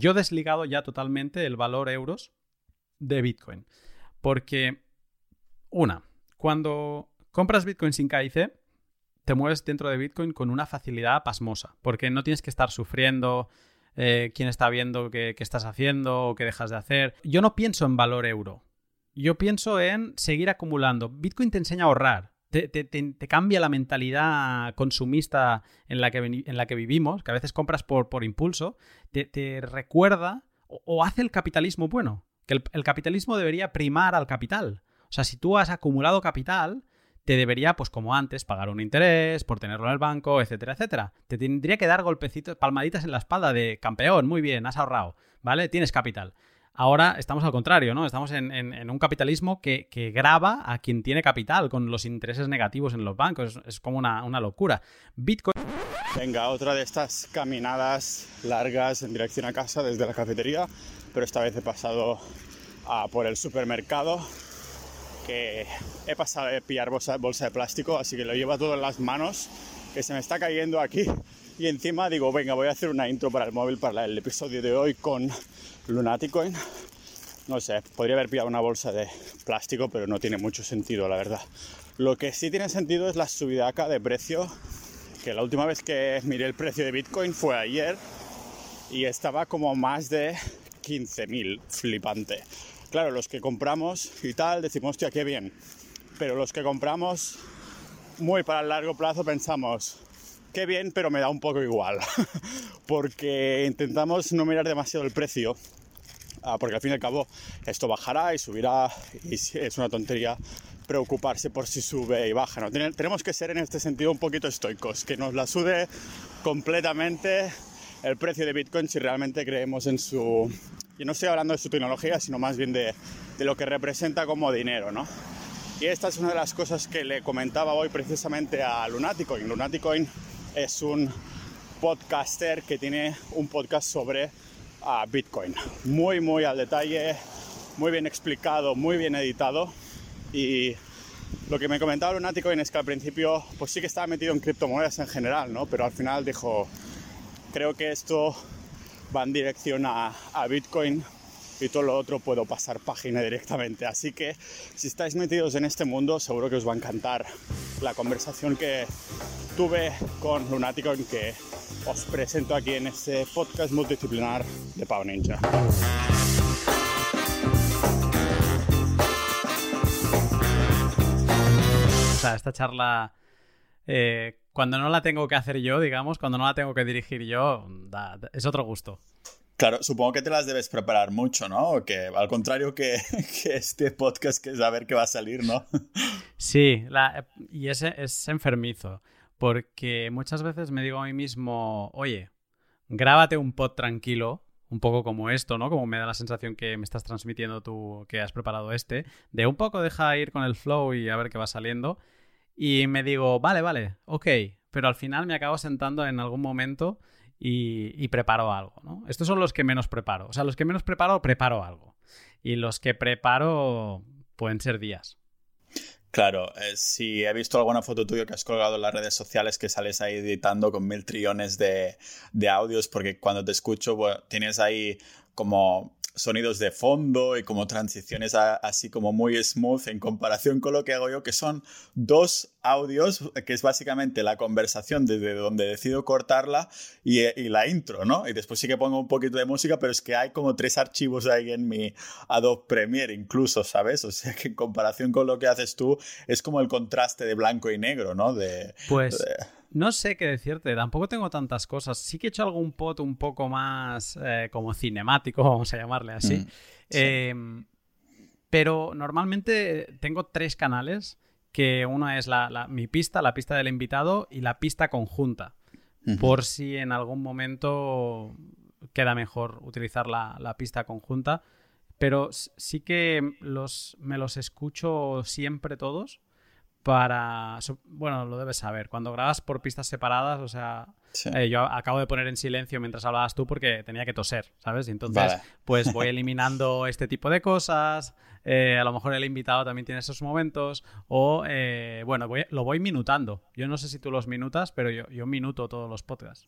yo he desligado ya totalmente el valor euros de Bitcoin. Porque, una, cuando compras Bitcoin sin KIC, te mueves dentro de Bitcoin con una facilidad pasmosa, porque no tienes que estar sufriendo eh, quién está viendo qué, estás haciendo o qué dejas de hacer. Yo no pienso en valor euro. Yo pienso en seguir acumulando. Bitcoin te enseña a ahorrar. Te, cambia la mentalidad consumista en la que, en la que vivimos, que a veces compras por, por impulso, te, recuerda o, hace el capitalismo bueno, que el, capitalismo debería primar al capital. O sea, si tú has acumulado capital, te debería, pues como antes, pagar un interés por tenerlo en el banco, etcétera, etcétera. Te tendría que dar golpecitos, palmaditas en la espalda de campeón, muy bien, has ahorrado, ¿vale? Tienes capital. Ahora estamos al contrario, ¿no? Estamos en, un capitalismo que, graba a quien tiene capital con los intereses negativos en los bancos. Es, como una, locura. Bitcoin. Venga, otra de estas caminadas largas en dirección a casa desde la cafetería, pero esta vez he pasado por el supermercado que he pasado de pillar bolsa, bolsa de plástico, así que lo llevo todo en las manos, que se me está cayendo aquí. Y encima digo, venga, voy a hacer una intro para el móvil para el episodio de hoy con Lunaticoin. No sé, podría haber pillado una bolsa de plástico, pero no tiene mucho sentido, la verdad. Lo que sí tiene sentido es la subida acá de precio, que la última vez que miré el precio de Bitcoin fue ayer y estaba como más de 15.000, flipante. Claro, los que compramos y tal, decimos, hostia, qué bien. Pero los que compramos muy para el largo plazo pensamos, qué bien, pero me da un poco igual. porque intentamos no mirar demasiado el precio Ah, porque al fin y al cabo esto bajará y subirá y es una tontería preocuparse por si sube y baja. ¿no? Tenemos que ser en este sentido un poquito estoicos, que nos la sude completamente el precio de Bitcoin si realmente creemos en su... Y no estoy hablando de su tecnología, sino más bien de, de lo que representa como dinero, ¿no? Y esta es una de las cosas que le comentaba hoy precisamente a Lunaticoin. Lunaticoin es un podcaster que tiene un podcast sobre a Bitcoin. Muy, muy al detalle, muy bien explicado, muy bien editado. Y lo que me comentaba Lunaticoin es que al principio, pues sí que estaba metido en criptomonedas en general, ¿no? Pero al final dijo, creo que esto va en dirección a Bitcoin y todo lo otro puedo pasar página directamente. Así que si estáis metidos en este mundo, seguro que os va a encantar la conversación que tuve con Lunaticoin que os presento aquí en este podcast multidisciplinar de Pau Ninja. O sea, esta charla, eh, cuando no la tengo que hacer yo, digamos, cuando no la tengo que dirigir yo, es otro gusto. Claro, supongo que te las debes preparar mucho, ¿no? Que al contrario que, este podcast que es a ver qué va a salir, ¿no? Sí, y ese es enfermizo porque muchas veces me digo a mí mismo, oye, grábate un pod tranquilo, un poco como esto, ¿no? Como me da la sensación que me estás transmitiendo tú que has preparado este, de un poco deja ir con el flow y a ver qué va saliendo. Y me digo, vale, vale, ok, pero al final me acabo sentando en algún momento y, preparo algo, ¿no? Estos son los que menos preparo. O sea, los que menos preparo, preparo algo. Y los que preparo pueden ser días. Claro, eh, si he visto alguna foto tuya que has colgado en las redes sociales que sales ahí editando con mil trillones de, de audios, porque cuando te escucho tienes ahí como sonidos de fondo y como transiciones así como muy smooth en comparación con lo que hago yo, que son dos audios, que es básicamente la conversación desde donde decido cortarla y, la intro, ¿no? Y después sí que pongo un poquito de música, pero es que hay como tres archivos ahí en mi Adobe Premiere incluso, ¿sabes? O sea que en comparación con lo que haces tú, es como el contraste de blanco y negro, ¿no? De, pues... No sé qué decirte, tampoco tengo tantas cosas. Sí que he hecho algún pot un poco más eh, como cinemático, vamos a llamarle así. Mm, em, pero normalmente tengo tres canales, que uno es la, mi pista, la pista del invitado y la pista conjunta. Por si en algún momento queda mejor utilizar la, la pista conjunta. Pero sí que los, me los escucho siempre todos para... Bueno, lo debes saber. Cuando grabas por pistas separadas, o sea, Eh, yo acabo de poner en silencio mientras hablabas tú porque tenía que toser, ¿sabes? Y entonces, pues voy eliminando este tipo de cosas. Eh, a lo mejor el invitado también tiene esos momentos. O, eh, bueno, lo voy minutando. Yo no sé si tú los minutas, pero yo, minuto todos los podcasts.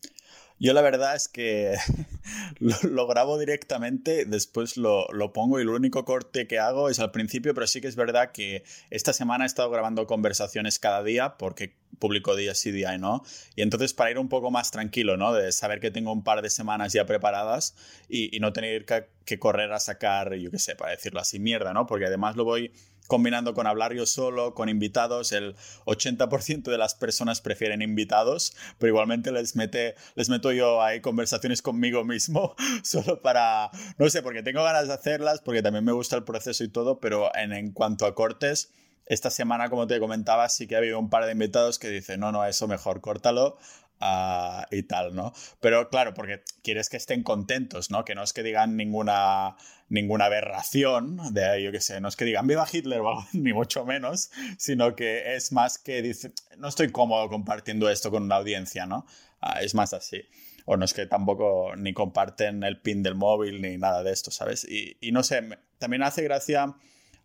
Yo la verdad es que lo, grabo directamente, después lo, pongo y lo único corte que hago es al principio, pero sí que es verdad que esta semana he estado grabando conversaciones cada día porque publico día sí, día y no. Y entonces para ir un poco más tranquilo, ¿no? De saber que tengo un par de semanas ya preparadas y no tener que, que, correr a sacar, yo qué sé, para decirlo así, mierda, ¿no? Porque además lo voy combinando con hablar yo solo, con invitados. El 80% de las personas prefieren invitados, pero igualmente les, mete, les meto yo ahí conversaciones conmigo mismo, solo para, no sé, porque tengo ganas de hacerlas, porque también me gusta el proceso y todo, pero en, en cuanto a cortes, esta semana, como te comentaba, sí que ha habido un par de invitados que dicen, no, no, eso mejor, córtalo. Ah, y tal, ¿no? Pero claro, porque quieres que estén contentos, ¿no? Que no es que digan ninguna, ninguna aberración, de yo qué sé, no es que digan viva Hitler o algo, ni mucho menos, sino que es más que dice, no estoy cómodo compartiendo esto con una audiencia, ¿no? Ah, es más así. O no es que tampoco ni comparten el pin del móvil ni nada de esto, ¿sabes? Y, y no sé, también hace gracia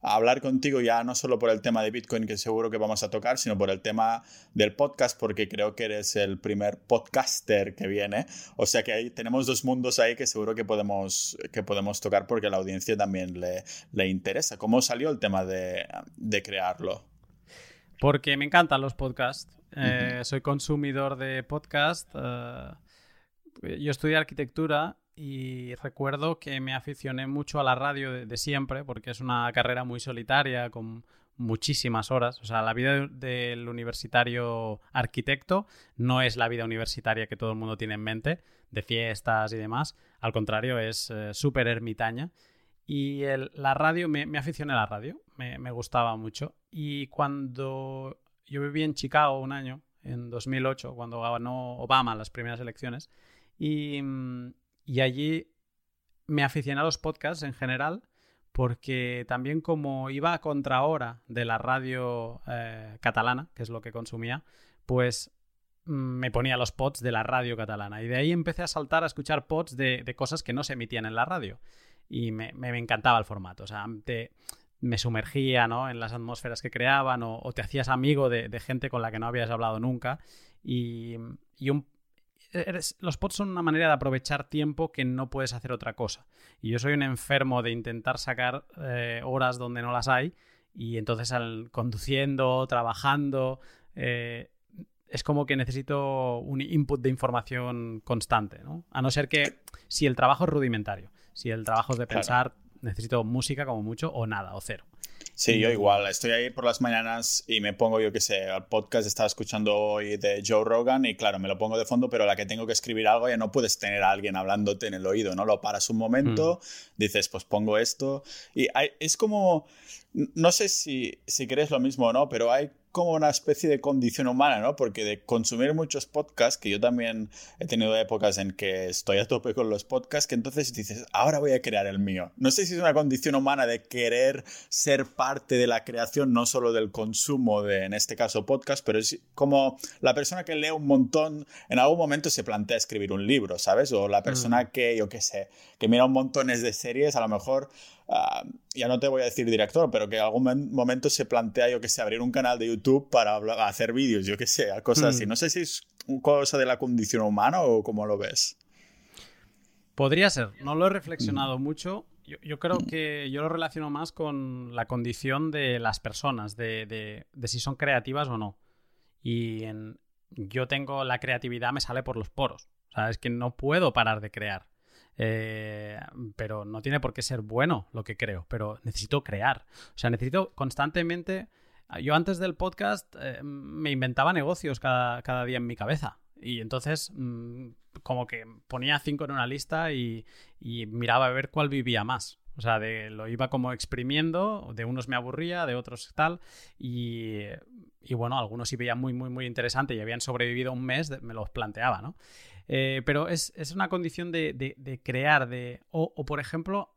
hablar contigo ya no solo por el tema de Bitcoin que seguro que vamos a tocar, sino por el tema del podcast, porque creo que eres el primer podcaster que viene. O sea que ahí tenemos dos mundos ahí que seguro que podemos, que podemos tocar porque a la audiencia también le, le interesa. ¿Cómo salió el tema de, de crearlo? Porque me encantan los podcasts. Eh, soy consumidor de podcast. Eh, yo estudié arquitectura y recuerdo que me aficioné mucho a la radio de, siempre porque es una carrera muy solitaria con muchísimas horas. O sea, la vida del universitario arquitecto no es la vida universitaria que todo el mundo tiene en mente, de fiestas y demás. Al contrario, es eh, súper ermitaña. Y la radio, me, aficioné a la radio, me, me, gustaba mucho. Y cuando yo viví en Chicago un año, en 2008, cuando ganó Obama las primeras elecciones, y, mm, y allí me aficioné a los podcasts en general porque también como iba a contrahora de la radio eh, catalana, que es lo que consumía, pues mm, me ponía los pods de la radio catalana. Y de ahí empecé a saltar a escuchar pods de, cosas que no se emitían en la radio. Y me, encantaba el formato. O sea, me sumergía en las atmósferas que creaban o, te hacías amigo de, gente con la que no habías hablado nunca. Y, y un, los pods son una manera de aprovechar tiempo que no puedes hacer otra cosa. Y yo soy un enfermo de intentar sacar eh, horas donde no las hay y entonces al conduciendo, trabajando, eh, es como que necesito un input de información constante, ¿no? A no ser que si el trabajo es rudimentario, si el trabajo es de pensar, necesito música como mucho o nada, o cero. Sí, yo igual. Estoy ahí por las mañanas y me pongo, yo qué sé, al podcast estaba escuchando hoy de Joe Rogan y claro, me lo pongo de fondo, pero a la que tengo que escribir algo ya no puedes tener a alguien hablándote en el oído, ¿no? Lo paras un momento, mm. dices, pues pongo esto. Y es como, no sé si, si crees lo mismo o no, pero hay como una especie de condición humana, ¿no? Porque de consumir muchos podcasts, que yo también he tenido épocas en que estoy a tope con los podcasts, que entonces dices, ahora voy a crear el mío. No sé si es una condición humana de querer ser parte de la creación, no solo del consumo de, en este caso, podcast, pero es como la persona que lee un montón, en algún momento se plantea escribir un libro, ¿sabes? O la persona mm. que, yo qué sé, que mira un montones de series, a lo mejor Ah, ya no te voy a decir director, pero que en algún momento se plantea, yo que sé, abrir un canal de YouTube para hacer vídeos, yo que sé, cosas así. Hmm. No sé si es cosa de la condición humana o cómo lo ves. Podría ser, no lo he reflexionado hmm. mucho. Yo, creo que yo lo relaciono más con la condición de las personas, de, si son creativas o no. Y yo tengo la creatividad, me sale por los poros. O sea, es que no puedo parar de crear. Eh, pero no tiene por qué ser bueno lo que creo, pero necesito crear. O sea, necesito constantemente... Yo antes del podcast eh, me inventaba negocios cada, cada, día en mi cabeza. Y entonces, mm, como que ponía cinco en una lista y, y, miraba a ver cuál vivía más. O sea, de, lo iba como exprimiendo, de unos me aburría, de otros tal. Y, y bueno, algunos sí veían muy, muy, muy interesante y habían sobrevivido un mes, me los planteaba, ¿no? Eh, pero es, una condición de, crear, de. O, por ejemplo,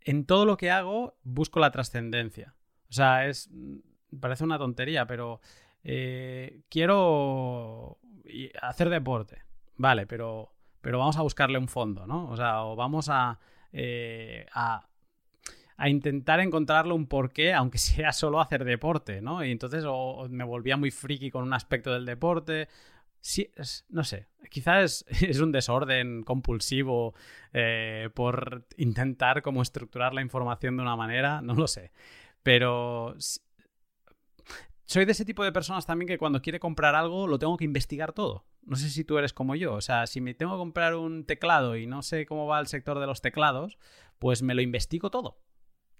en todo lo que hago busco la trascendencia. O sea, es. Mm, parece una tontería, pero eh, quiero hacer deporte. vale, pero, pero vamos a buscarle un fondo, ¿no? O sea, o vamos a, eh, a, a, intentar encontrarle un porqué, aunque sea solo hacer deporte, ¿no? Y entonces o, me volvía muy friki con un aspecto del deporte. No sé, quizás es, un desorden compulsivo eh, por intentar como estructurar la información de una manera, no lo sé. Pero soy de ese tipo de personas también que cuando quiere comprar algo lo tengo que investigar todo. No sé si tú eres como yo. O sea, si me tengo que comprar un teclado y no sé cómo va el sector de los teclados, pues me lo investigo todo.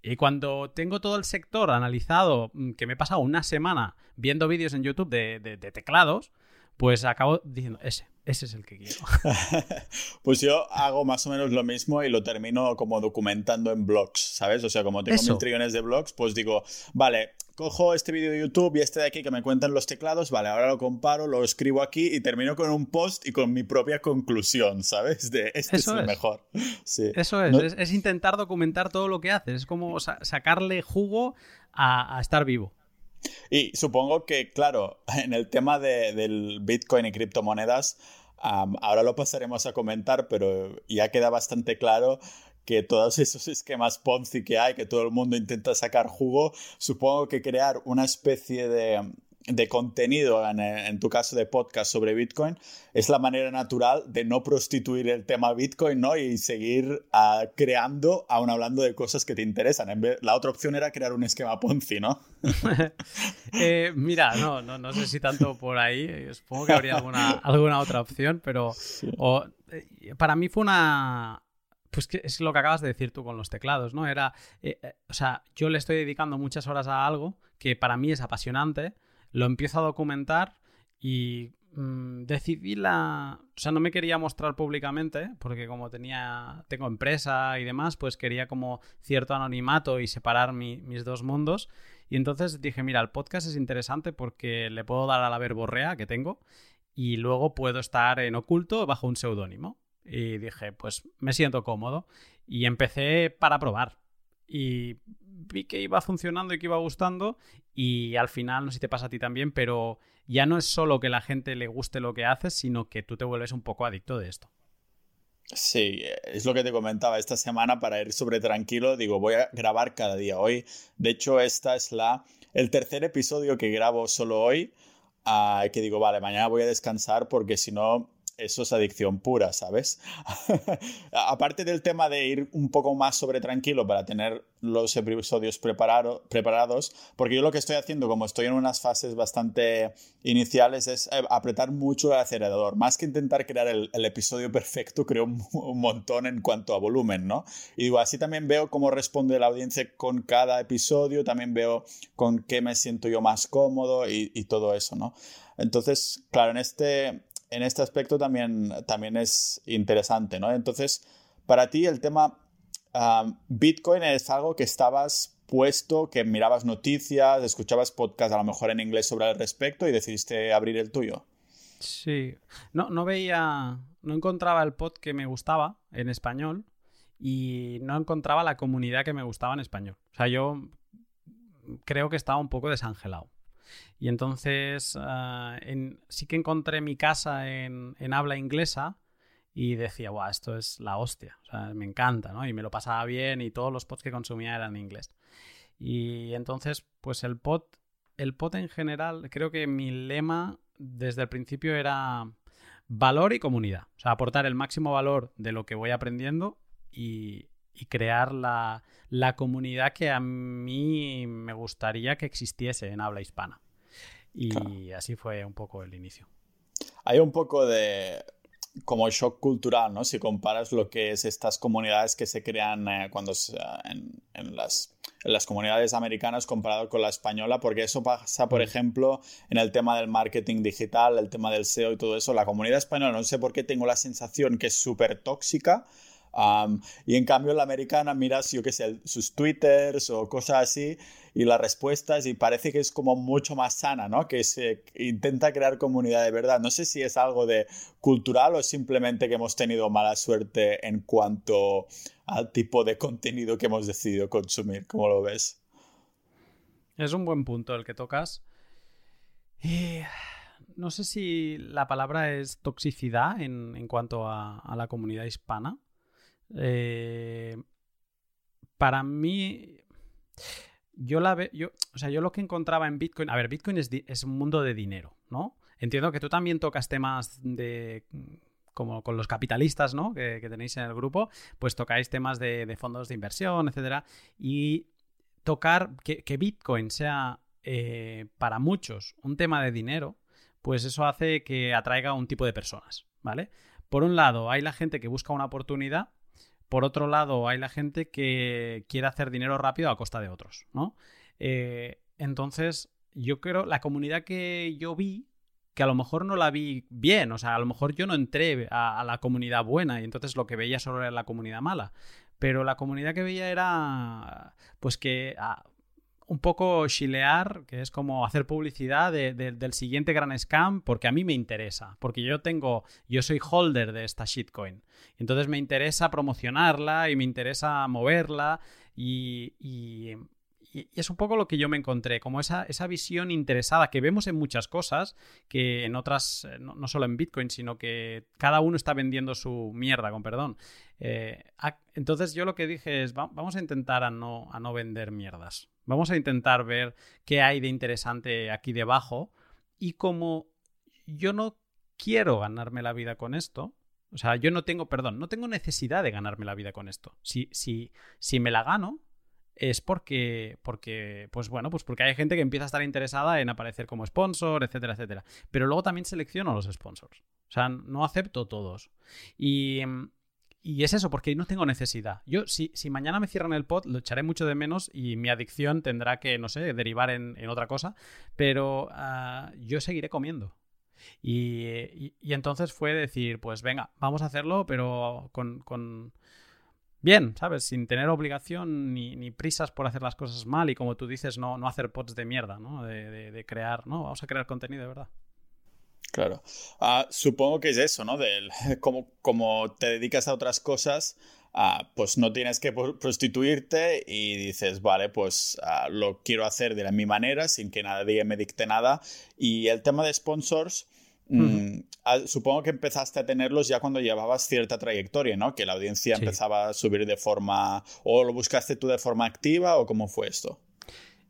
Y cuando tengo todo el sector analizado, mm, que me he pasado una semana viendo vídeos en YouTube de teclados, pues acabo diciendo, ese, ese es el que quiero. pues yo hago más o menos lo mismo y lo termino como documentando en blogs, ¿sabes? O sea, como tengo mil trillones de blogs, pues digo, vale, cojo este vídeo de YouTube y este de aquí que me cuentan los teclados, vale, ahora lo comparo, lo escribo aquí y termino con un post y con mi propia conclusión, ¿sabes? De este es el mejor. Sí. Eso es, es, intentar documentar todo lo que haces, es como sacarle jugo a, a estar vivo. Y supongo que, claro, en el tema de, del Bitcoin y criptomonedas, ahora lo pasaremos a comentar, pero ya queda bastante claro que todos esos esquemas Ponzi que hay, que todo el mundo intenta sacar jugo, supongo que crear una especie de, de contenido, en, tu caso de podcast sobre Bitcoin, es la manera natural de no prostituir el tema Bitcoin ¿no? y seguir uh, creando, aún hablando de cosas que te interesan. En vez, la otra opción era crear un esquema Ponzi, ¿no? eh, mira, no, no, no, sé si tanto por ahí, supongo que habría alguna, alguna otra opción, pero o, eh, para mí fue una... Pues que es lo que acabas de decir tú con los teclados, ¿no? Era, eh, eh, o sea, yo le estoy dedicando muchas horas a algo que para mí es apasionante, lo empiezo a documentar y mmm, decidí la... O sea, no me quería mostrar públicamente porque como tenía, tengo empresa y demás, pues quería como cierto anonimato y separar mi, mis dos mundos. Y entonces dije, mira, el podcast es interesante porque le puedo dar a la verborrea que tengo y luego puedo estar en oculto bajo un seudónimo. Y dije, pues me siento cómodo. Y empecé para probar. Y vi que iba funcionando y que iba gustando y al final, no sé si te pasa a ti también, pero ya no es solo que la gente le guste lo que haces, sino que tú te vuelves un poco adicto de esto. Sí, es lo que te comentaba esta semana para ir sobre tranquilo. Digo, voy a grabar cada día. Hoy, de hecho, esta es la el tercer episodio que grabo solo hoy. Uh, que digo, vale, mañana voy a descansar porque si no eso es adicción pura, ¿sabes? Aparte del tema de ir un poco más sobre tranquilo para tener los episodios preparados, porque yo lo que estoy haciendo, como estoy en unas fases bastante iniciales, es eh, apretar mucho el acelerador. Más que intentar crear el, episodio perfecto, creo un, montón en cuanto a volumen, ¿no? Y digo, así también veo cómo responde la audiencia con cada episodio, también veo con qué me siento yo más cómodo y, y todo eso, ¿no? Entonces, claro, en este, en este aspecto también, también es interesante, ¿no? Entonces, para ti el tema Bitcoin es algo que estabas puesto, que mirabas noticias, escuchabas podcasts a lo mejor en inglés sobre el respecto y decidiste abrir el tuyo. Sí, no, no veía, no encontraba el pod que me gustaba en español y no encontraba la comunidad que me gustaba en español. O sea, yo creo que estaba un poco desangelado. Y entonces uh, sí que encontré mi casa en, habla inglesa y decía, wow, esto es la hostia. Me encanta, ¿no? Y me lo pasaba bien y todos los pods que consumía eran en inglés. Y entonces, pues el pod, el pod en general, creo que mi lema desde el principio era valor y comunidad. O sea, aportar el máximo valor de lo que voy aprendiendo y, y crear la, la, comunidad que a mí me gustaría que existiese en habla hispana. Y así fue un poco el inicio. Hay un poco de como shock cultural, ¿no? Si comparas lo que es estas comunidades que se crean eh, cuando en, en, las, en, las, comunidades americanas comparado con la española, porque eso pasa, por mm. ejemplo, en el tema del marketing digital, el tema del SEO y todo eso. La comunidad española, no sé por qué tengo la sensación que es súper tóxica, y en cambio la americana miras, yo qué sé, sus twitters o cosas así y las respuestas y parece que es como mucho más sana, ¿no? Que se intenta crear comunidad de verdad. No sé si es algo de cultural o simplemente que hemos tenido mala suerte en cuanto al tipo de contenido que hemos decidido consumir. ¿Cómo lo ves? Es un buen punto el que tocas. Y no sé si la palabra es toxicidad en, cuanto a, la comunidad hispana. Eh, para mí, yo la veo, yo, o sea, yo lo que encontraba en Bitcoin, a ver, Bitcoin es, un mundo de dinero, ¿no? Entiendo que tú también tocas temas de como con los capitalistas, ¿no? Que, tenéis en el grupo, pues tocáis temas de, fondos de inversión, etcétera. Y tocar que, Bitcoin sea eh, para muchos un tema de dinero, pues eso hace que atraiga un tipo de personas, ¿vale? Por un lado, hay la gente que busca una oportunidad, por otro lado, hay la gente que quiere hacer dinero rápido a costa de otros, ¿no? Eh, entonces, yo creo, la comunidad que yo vi que a lo mejor no la vi bien, o sea, a lo mejor yo no entré a, la comunidad buena y entonces lo que veía solo era la comunidad mala, pero la comunidad que veía era pues que ah, un poco chilear, que es como hacer publicidad del siguiente gran scam, porque a mí me interesa, porque yo tengo, yo soy holder de esta shitcoin, entonces me interesa promocionarla y me interesa moverla y, es un poco lo que yo me encontré, como esa, esa visión interesada que vemos en muchas cosas, que en otras, eh, no, solo en Bitcoin, sino que cada uno está vendiendo su mierda, con perdón. Eh, entonces yo lo que dije es, vamos a intentar a no, a no vender mierdas. Vamos a intentar ver qué hay de interesante aquí debajo. Y como yo no quiero ganarme la vida con esto, o sea, yo no tengo, perdón, no tengo necesidad de ganarme la vida con esto. Si, si, si me la gano, es porque, porque, pues bueno, pues porque hay gente que empieza a estar interesada en aparecer como sponsor, etcétera, etcétera. Pero luego también selecciono los sponsors. O sea, no acepto todos. Y, y es eso, porque no tengo necesidad. Yo, si, si, mañana me cierran el pod, lo echaré mucho de menos y mi adicción tendrá que, no sé, derivar en, otra cosa. Pero ah, yo seguiré comiendo. Y, y, entonces fue decir, pues venga, vamos a hacerlo, pero con bien, ¿sabes? Sin tener obligación ni, prisas por hacer las cosas mal y como tú dices, no, no hacer pods de mierda, ¿no? De, crear, ¿no? Vamos a crear contenido de verdad. Claro. Ah, supongo que es eso, ¿no? Del, como, como te dedicas a otras cosas, ah, pues no tienes que prostituirte y dices, vale, pues ah, lo quiero hacer de mi manera, sin que nadie me dicte nada. Y el tema de sponsors, Mm, supongo que empezaste a tenerlos ya cuando llevabas cierta trayectoria, ¿no? Que la audiencia empezaba a subir de forma... ¿O lo buscaste tú de forma activa o cómo fue esto?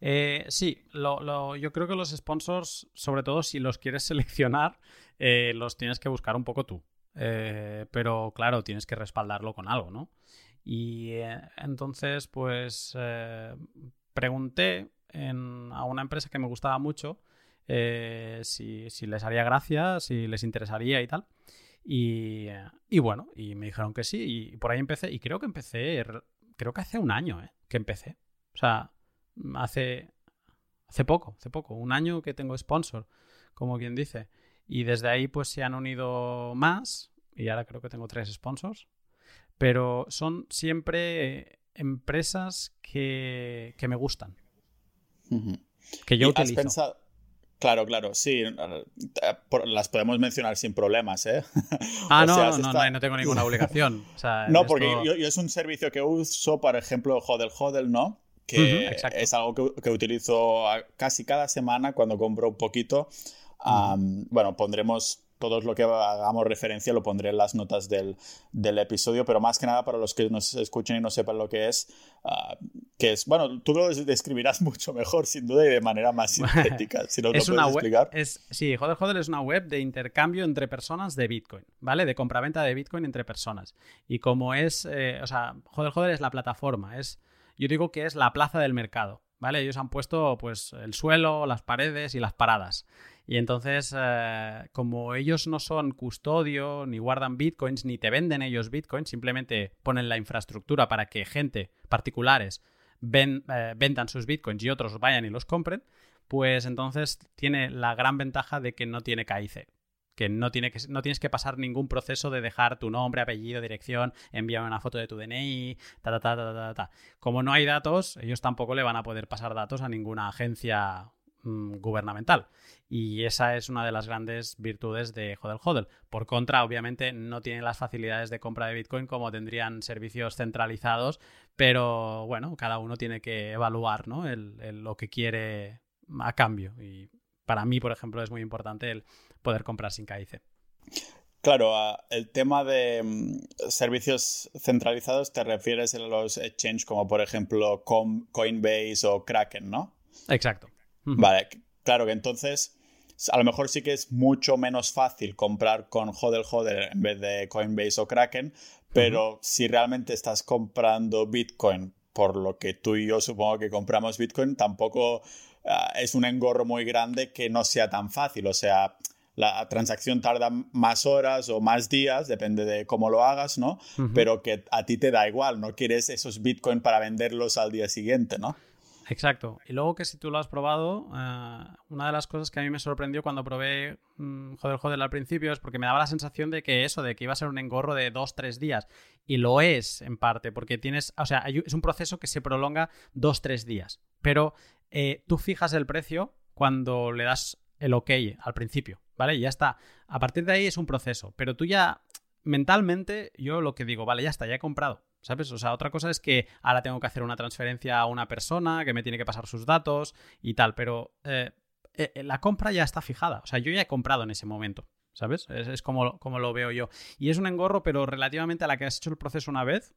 Eh, sí, yo creo que los sponsors, sobre todo si los quieres seleccionar, eh, los tienes que buscar un poco tú. Eh, pero claro, tienes que respaldarlo con algo, ¿no? Y entonces, pues pregunté a una empresa que me gustaba mucho eh, si, les haría gracia, si les interesaría y tal. Y, bueno, y me dijeron que sí, y por ahí empecé, y creo que empecé, creo que hace un año, ¿eh? Que empecé. O sea, hace, hace poco, hace poco, un año que tengo sponsor, como quien dice. Y desde ahí pues se han unido más, y ahora creo que tengo tres sponsors, pero son siempre empresas que, que me gustan. Que yo utilizo. Claro, claro, sí. Las podemos mencionar sin problemas, ¿eh? Ah, no, no, no, no, tengo ninguna obligación. no, porque yo, es un servicio que uso, por ejemplo, Hodel Hodel, ¿no? Que es algo que, utilizo casi cada semana cuando compro un poquito. bueno, pondremos todo lo que hagamos referencia lo pondré en las notas del, episodio, pero más que nada para los que nos escuchen y no sepan lo que es, uh, que es, bueno, tú lo describirás mucho mejor, sin duda, y de manera más sintética, si nos es lo puedes explicar. Es, sí, Joder Joder es una web de intercambio entre personas de Bitcoin, ¿vale? De compraventa de Bitcoin entre personas. Y como es, eh, o sea, Joder Joder es la plataforma, es, yo digo que es la plaza del mercado, ¿vale? Ellos han puesto, pues, el suelo, las paredes y las paradas. Y entonces, eh, como ellos no son custodio, ni guardan bitcoins, ni te venden ellos bitcoins, simplemente ponen la infraestructura para que gente, particulares, eh, vendan sus bitcoins y otros vayan y los compren, pues entonces tiene la gran ventaja de que no tiene KIC. Que no, tiene que no tienes que pasar ningún proceso de dejar tu nombre, apellido, dirección, enviarme una foto de tu DNI, ta, ta, ta, ta, ta, ta. Como no hay datos, ellos tampoco le van a poder pasar datos a ninguna agencia Mm, gubernamental. Y esa es una de las grandes virtudes de Hodel Hodel. Por contra, obviamente, no tiene las facilidades de compra de Bitcoin como tendrían servicios centralizados, pero bueno, cada uno tiene que evaluar ¿no? lo que quiere a cambio. Y para mí, por ejemplo, es muy importante el poder comprar sin KIC. Claro, el tema de mm, servicios centralizados te refieres a los exchange como por ejemplo Coinbase o Kraken, ¿no? Exacto. Vale, claro que entonces a lo mejor sí que es mucho menos fácil comprar con Hodel Hodel en vez de Coinbase o Kraken, pero si realmente estás comprando Bitcoin por lo que tú y yo supongo que compramos Bitcoin, tampoco ah, es un engorro muy grande que no sea tan fácil. O sea, la transacción tarda más horas o más días, depende de cómo lo hagas, ¿no? Pero que a ti te da igual, no quieres esos Bitcoin para venderlos al día siguiente, ¿no? Exacto. Y luego que si tú lo has probado, eh, una de las cosas que a mí me sorprendió cuando probé mm, Joder Joder al principio es porque me daba la sensación de que eso, de que iba a ser un engorro de dos, tres días. Y lo es en parte, porque tienes, o sea, es un proceso que se prolonga dos, tres días. Pero eh, tú fijas el precio cuando le das el ok al principio, ¿vale? Y ya está. A partir de ahí es un proceso, pero tú ya mentalmente yo lo que digo, vale, ya está, ya he comprado, ¿sabes? O sea, otra cosa es que ahora tengo que hacer una transferencia a una persona que me tiene que pasar sus datos y tal, pero eh, eh, la compra ya está fijada, o sea, yo ya he comprado en ese momento. ¿Sabes? Es, como, como, lo veo yo. Y es un engorro, pero relativamente a la que has hecho el proceso una vez,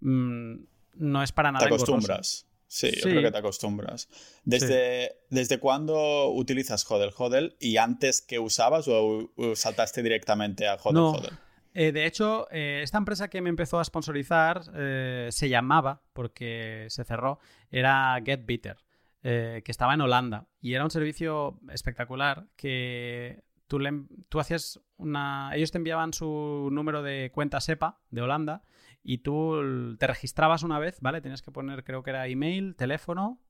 mm, no es para nada. Te acostumbras. Sí, yo creo que te acostumbras. ¿Desde, ¿desde cuándo utilizas Hodel Hodel? ¿Y antes que usabas o saltaste directamente a Hodel no. Hodel? Eh, de hecho, eh, esta empresa que me empezó a sponsorizar eh, se llamaba, porque se cerró, era GetBitter, que estaba en Holanda. Y era un servicio espectacular que tú, le, tú hacías una... Ellos te enviaban su número de cuenta SEPA de Holanda y tú te registrabas una vez, ¿vale? Tenías que poner, creo que era email, teléfono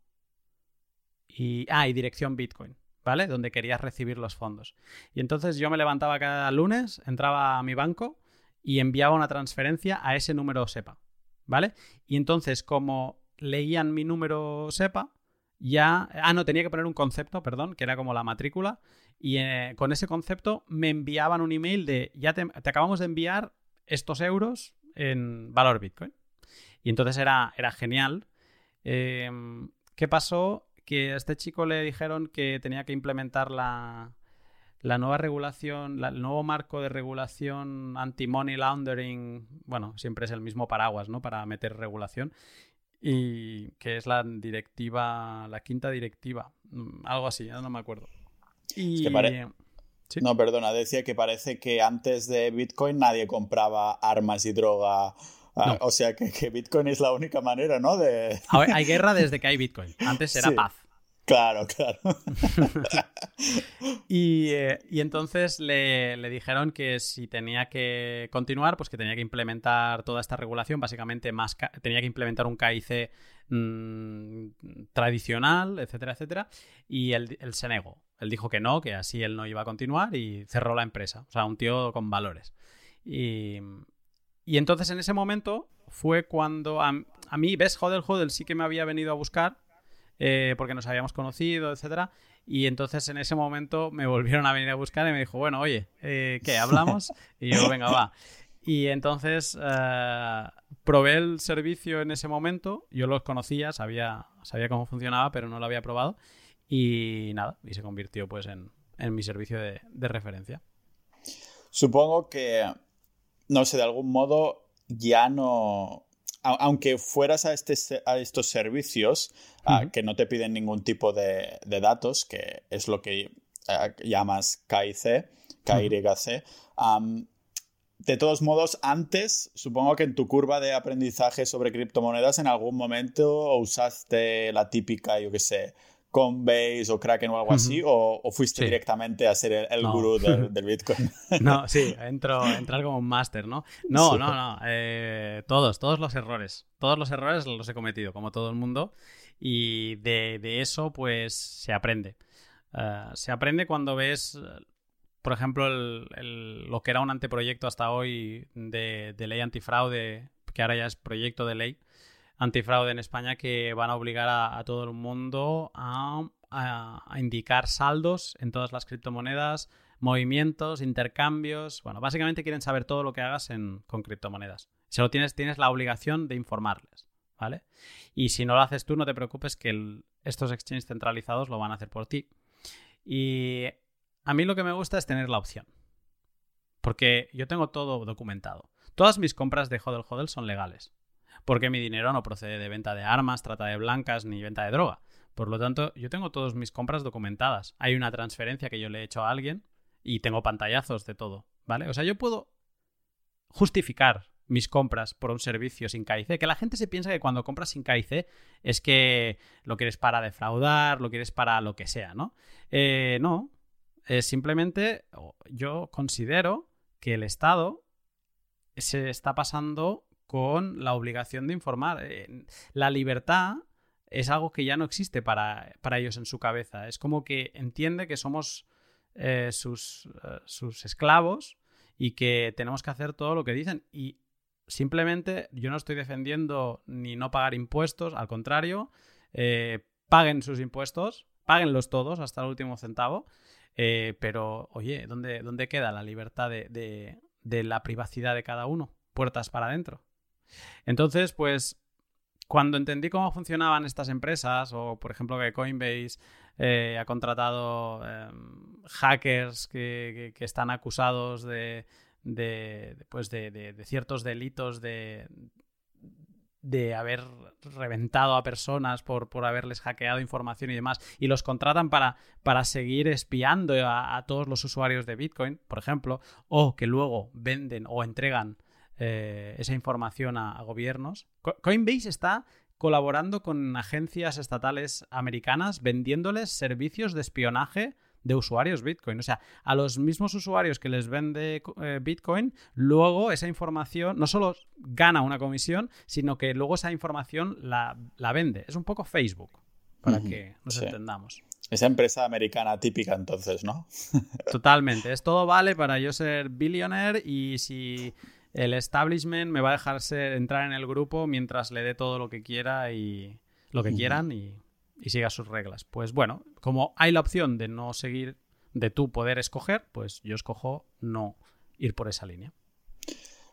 y, ah, y dirección Bitcoin, ¿vale? Donde querías recibir los fondos. Y entonces yo me levantaba cada lunes, entraba a mi banco y enviaba una transferencia a ese número SEPA, ¿vale? Y entonces, como leían mi número SEPA, ya... Ah, no, tenía que poner un concepto, perdón, que era como la matrícula. Y eh, con ese concepto me enviaban un email de, ya te acabamos de enviar estos euros en valor Bitcoin. Y entonces era, era genial. Em, ¿Qué pasó? Que a este chico le dijeron que tenía que implementar la, la nueva regulación, el nuevo marco de regulación anti-money laundering, bueno, siempre es el mismo paraguas, ¿no? Para meter regulación. Y que es la directiva, la quinta directiva, mm, algo así, ya no me acuerdo. Y... No, perdona, decía que parece que antes de Bitcoin nadie compraba armas y droga. Ah, o sea que, Bitcoin es la única manera, ¿no? De... hay guerra desde que hay Bitcoin. Antes era paz. Claro, claro. Eh, y, entonces le, dijeron que si tenía que continuar, pues que tenía que implementar toda esta regulación, básicamente más tenía que implementar un KIC mm, tradicional, etcétera, etcétera. Y él, se negó. Él dijo que no, que así él no iba a continuar y cerró la empresa. O sea, un tío con valores. Y, entonces en ese momento fue cuando a, a mí, ves, Hodel Hodel sí que me había venido a buscar eh, porque nos habíamos conocido, etcétera. Y entonces en ese momento me volvieron a venir a buscar y me dijo, bueno, oye, eh, ¿qué? ¿Hablamos? Y yo, venga, va. Y entonces eh, probé el servicio en ese momento, yo los conocía, sabía, sabía cómo funcionaba, pero no lo había probado. Y nada, y se convirtió pues en, mi servicio de, de referencia. Supongo que, no sé, de algún modo ya no, aunque fueras a, este, a estos servicios que no te piden ningún tipo de, datos, que es lo que llamas KIC, KYC, de todos modos, antes, supongo que en tu curva de aprendizaje sobre criptomonedas en algún momento usaste la típica, yo qué sé, Coinbase o Kraken o algo así, o, fuiste directamente a ser el, gurú del, Bitcoin? no, sí, entro, entrar como un máster, ¿no? No, no, no. Eh, todos, todos los errores. Todos los errores los he cometido, como todo el mundo. Y de, eso, pues, se aprende. Eh, se aprende cuando ves, por ejemplo, lo que era un anteproyecto hasta hoy de, de ley antifraude, que ahora ya es proyecto de ley antifraude en España que van a obligar a, todo el mundo a, indicar saldos en todas las criptomonedas, movimientos, intercambios. Bueno, básicamente quieren saber todo lo que hagas con criptomonedas. Si lo tienes, tienes la obligación de informarles, ¿vale? Y si no lo haces tú, no te preocupes que estos exchanges centralizados lo van a hacer por ti. Y a mí lo que me gusta es tener la opción. Porque yo tengo todo documentado. Todas mis compras de Hodel Hodel son legales. Porque mi dinero no procede de venta de armas, trata de blancas ni venta de droga. Por lo tanto, yo tengo todas mis compras documentadas. Hay una transferencia que yo le he hecho a alguien y tengo pantallazos de todo, ¿vale? O sea, yo puedo justificar mis compras por un servicio sin KIC. Que la gente se piensa que cuando compras sin KIC es que lo quieres para defraudar, lo quieres para lo que sea, ¿no? Eh, no, es simplemente yo considero que el Estado se está pasando con la obligación de informar. Eh, la libertad es algo que ya no existe para, ellos en su cabeza. Es como que entiende que somos eh, sus, sus esclavos y que tenemos que hacer todo lo que dicen. Y simplemente yo no estoy defendiendo ni no pagar impuestos, al contrario, eh, paguen sus impuestos, páguenlos todos hasta el último centavo, eh, pero oye, ¿dónde, ¿dónde, queda la libertad de, la privacidad de cada uno? Puertas para adentro. Entonces, pues cuando entendí cómo funcionaban estas empresas, o por ejemplo que Coinbase eh, ha contratado em, hackers que, están acusados de, pues de, ciertos delitos de, de haber reventado a personas por, por haberles hackeado información y demás, y los contratan para, para seguir espiando a, todos los usuarios de Bitcoin, por ejemplo, o que luego venden o entregan eh, esa información a, gobiernos. Coinbase está colaborando con agencias estatales americanas vendiéndoles servicios de espionaje de usuarios Bitcoin. O sea, a los mismos usuarios que les vende eh, Bitcoin, luego esa información no solo gana una comisión, sino que luego esa información la, vende. Es un poco Facebook, para que nos entendamos. Esa empresa americana típica entonces, ¿no? Totalmente. Es todo vale para yo ser billionaire y si el establishment me va a dejar entrar en el grupo mientras le dé todo lo que quiera y lo que quieran y y siga sus reglas. Pues bueno, como hay la opción de no seguir, de tú poder escoger, pues yo escojo no ir por esa línea.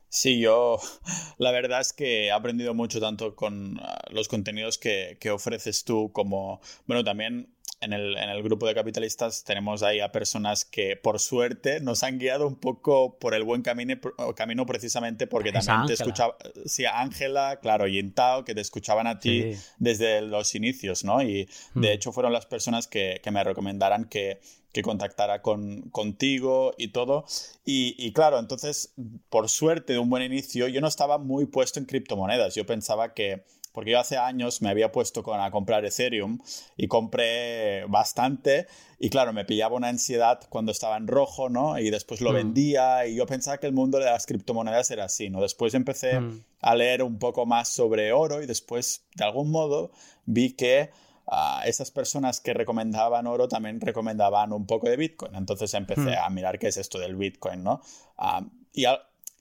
Sí, yo la verdad es que he aprendido mucho tanto con ah, los contenidos que, que ofreces tú como, bueno, también en el, en el, grupo de capitalistas tenemos ahí a personas que por suerte nos han guiado un poco por el buen camino, camino precisamente porque también te escuchaba, sí, Ángela, claro, y Intao, que te escuchaban a ti desde los inicios, ¿no? Y de hmm. hecho fueron las personas que, que me recomendaran que, que contactara con, contigo y todo. Y, y, claro, entonces, por suerte de un buen inicio, yo no estaba muy puesto en criptomonedas. Yo pensaba que porque yo hace años me había puesto con, a comprar Ethereum y compré bastante y claro, me pillaba una ansiedad cuando estaba en rojo, ¿no? Y después lo mm. vendía y yo pensaba que el mundo de las criptomonedas era así, ¿no? Después empecé mm. a leer un poco más sobre oro y después, de algún modo, vi que uh, esas personas que recomendaban oro también recomendaban un poco de Bitcoin. Entonces empecé mm. a mirar qué es esto del Bitcoin, ¿no? Uh, y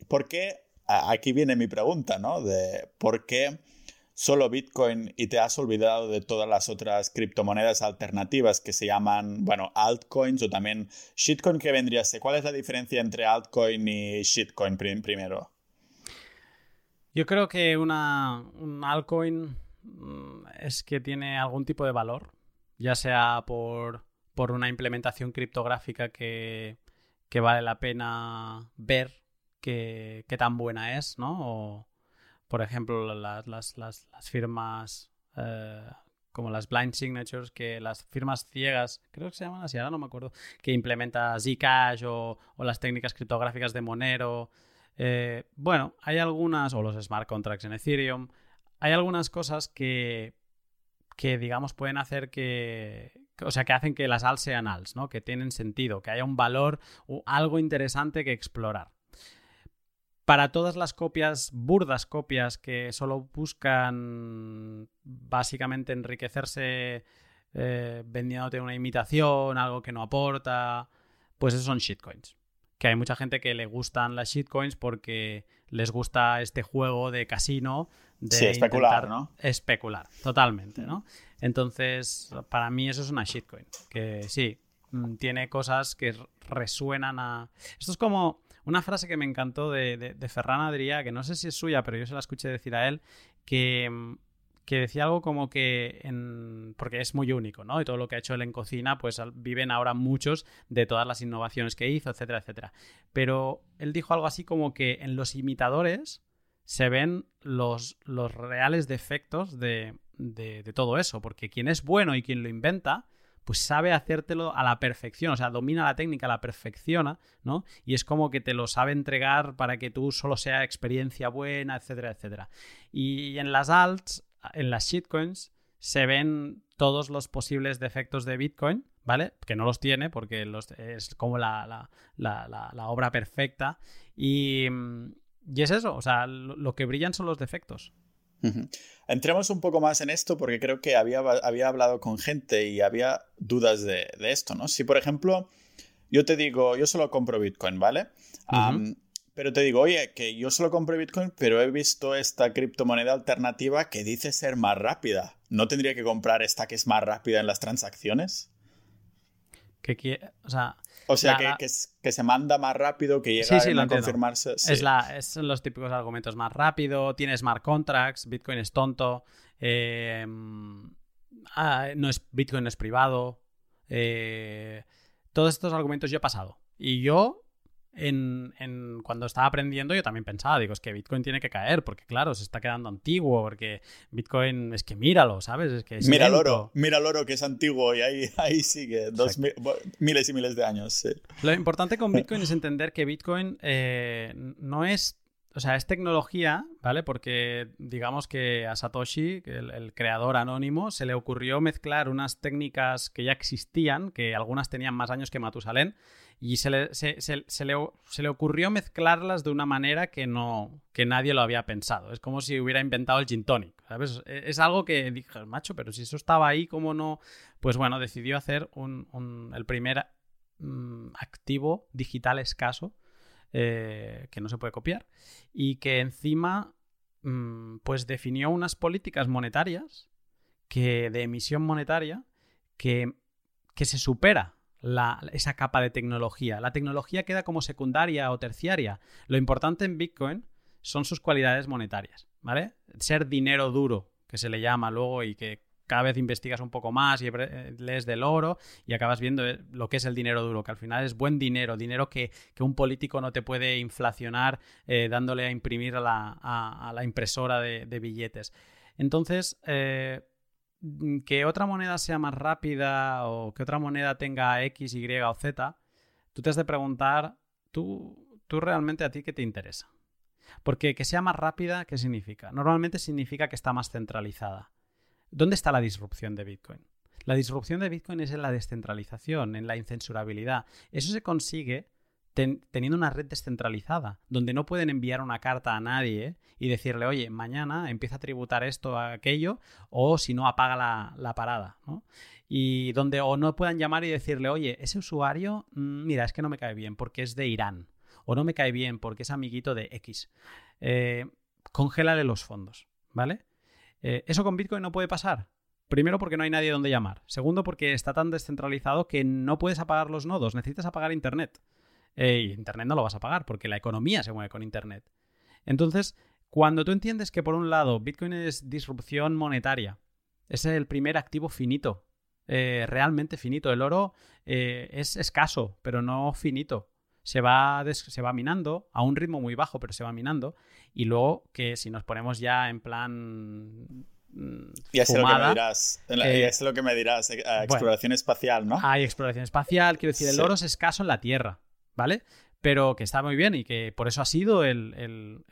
por qué, aquí viene mi pregunta, ¿no? De por qué solo Bitcoin y te has olvidado de todas las otras criptomonedas alternativas que se llaman, bueno, altcoins o también shitcoin que vendría a ser. ¿Cuál es la diferencia entre altcoin y shitcoin primero? Yo creo que una, un altcoin mm, es que tiene algún tipo de valor, ya sea por, por una implementación criptográfica que, que vale la pena ver qué tan buena es, ¿no? O, por ejemplo, las, las, las, firmas eh, como las blind signatures, que las firmas ciegas, creo que se llaman así, ahora no me acuerdo, que implementa Zcash o, o las técnicas criptográficas de Monero. Eh, bueno, hay algunas, o los smart contracts en Ethereum, hay algunas cosas que, que digamos, pueden hacer que, o sea, que hacen que las ALS sean ALS, ¿no? Que tienen sentido, que haya un valor o algo interesante que explorar para todas las copias, burdas copias que solo buscan básicamente enriquecerse eh, vendiéndote una imitación, algo que no aporta, pues esos son shitcoins. Que hay mucha gente que le gustan las shitcoins porque les gusta este juego de casino de sí, especular, ¿no? Especular, totalmente, ¿no? Entonces, para mí eso es una shitcoin. Que sí, mm, tiene cosas que resuenan a. Esto es como una frase que me encantó de, de, Ferran Adrià, que no sé si es suya, pero yo se la escuché decir a él, que, que decía algo como que, en, porque es muy único, ¿no? Y todo lo que ha hecho él en cocina, pues viven ahora muchos de todas las innovaciones que hizo, etcétera, etcétera. Pero él dijo algo así como que en los imitadores se ven los, los reales defectos de, de, de todo eso, porque quien es bueno y quien lo inventa, pues sabe hacértelo a la perfección, o sea, domina la técnica, la perfecciona, ¿no? Y es como que te lo sabe entregar para que tú solo sea experiencia buena, etcétera, etcétera. Y en las alts, en las shitcoins, se ven todos los posibles defectos de Bitcoin, ¿vale? Que no los tiene porque los, es como la, obra perfecta. Y, y, es eso, o sea, lo que brillan son los defectos. Entremos un poco más en esto porque creo que había, había hablado con gente y había dudas de, esto, ¿no? Si, por ejemplo, yo te digo, yo solo compro Bitcoin, ¿vale? pero te digo, oye, que yo solo compro Bitcoin, pero he visto esta criptomoneda alternativa que dice ser más rápida. ¿No tendría que comprar esta que es más rápida en las transacciones? Que, o sea, o sea, que, que, se manda más rápido, que llega a confirmarse. Es la, son los típicos argumentos más rápido, tiene smart contracts, Bitcoin es tonto, eh, ah, no es, Bitcoin es privado. Eh, todos estos argumentos yo he pasado. Y yo en, cuando estaba aprendiendo yo también pensaba, digo, es que Bitcoin tiene que caer, porque claro, se está quedando antiguo, porque Bitcoin, es que míralo, ¿sabes? Es que mira el oro, mira el oro que es antiguo y ahí, ahí sigue, dos miles y miles de años. Lo importante con Bitcoin es entender que Bitcoin eh, no es o sea, es tecnología, ¿vale? Porque digamos que a Satoshi, el, el, creador anónimo, se le ocurrió mezclar unas técnicas que ya existían, que algunas tenían más años que Matusalén, y se le, se, le, ocurrió mezclarlas de una manera que, no, que nadie lo había pensado. Es como si hubiera inventado el gin tonic. E, es algo que dije, macho, pero si eso estaba ahí, ¿cómo no? Pues bueno, decidió hacer un, el primer mm, activo digital escaso eh, que no se puede copiar y que encima mm, pues definió unas políticas monetarias que de emisión monetaria que, que se supera esa capa de tecnología. La tecnología queda como secundaria o terciaria. Lo importante en Bitcoin son sus cualidades monetarias, ¿vale? Ser dinero duro, que se le llama luego y que cada vez investigas un poco más y eh, lees del oro y acabas viendo eh, lo que es el dinero duro, que al final es buen dinero, dinero que, un político no te puede inflacionar eh, dándole a imprimir a la, impresora de, billetes. Entonces, Mm, que otra moneda sea más rápida o que otra moneda tenga X, Y o Z, tú te has de preguntar, ¿tú, tú realmente a ti qué te interesa? Porque que sea más rápida, ¿qué significa? Normalmente significa que está más centralizada. ¿Dónde está la disrupción de Bitcoin? La disrupción de Bitcoin es en la descentralización, en la incensurabilidad. Eso se consigue teniendo una red descentralizada, donde no pueden enviar una carta a nadie y decirle, oye, mañana empieza a tributar esto a aquello, o si no, apaga la, parada, Y donde o no puedan llamar y decirle, oye, ese usuario, mm, mira, es que no me cae bien porque es de Irán, o no me cae bien porque es amiguito de X. Eh, congélale los fondos, ¿vale? Eh, ¿Eso con Bitcoin no puede pasar? Primero porque no hay nadie donde llamar. Segundo porque está tan descentralizado que no puedes apagar los nodos, necesitas apagar Internet. Eh, Internet no lo vas a pagar porque la economía se mueve con Internet. Entonces, cuando tú entiendes que por un lado Bitcoin es disrupción monetaria, es el primer activo finito, eh, realmente finito. El oro eh, es escaso, pero no finito. Se va, se va minando a un ritmo muy bajo, pero se va minando. Y luego que si nos ponemos ya en plan y es lo que me dirás. es lo que me dirás. exploración espacial, ¿no? Hay exploración espacial. Quiero decir, el oro es escaso en la Tierra. ¿vale? Pero que está muy bien y que por eso ha sido el,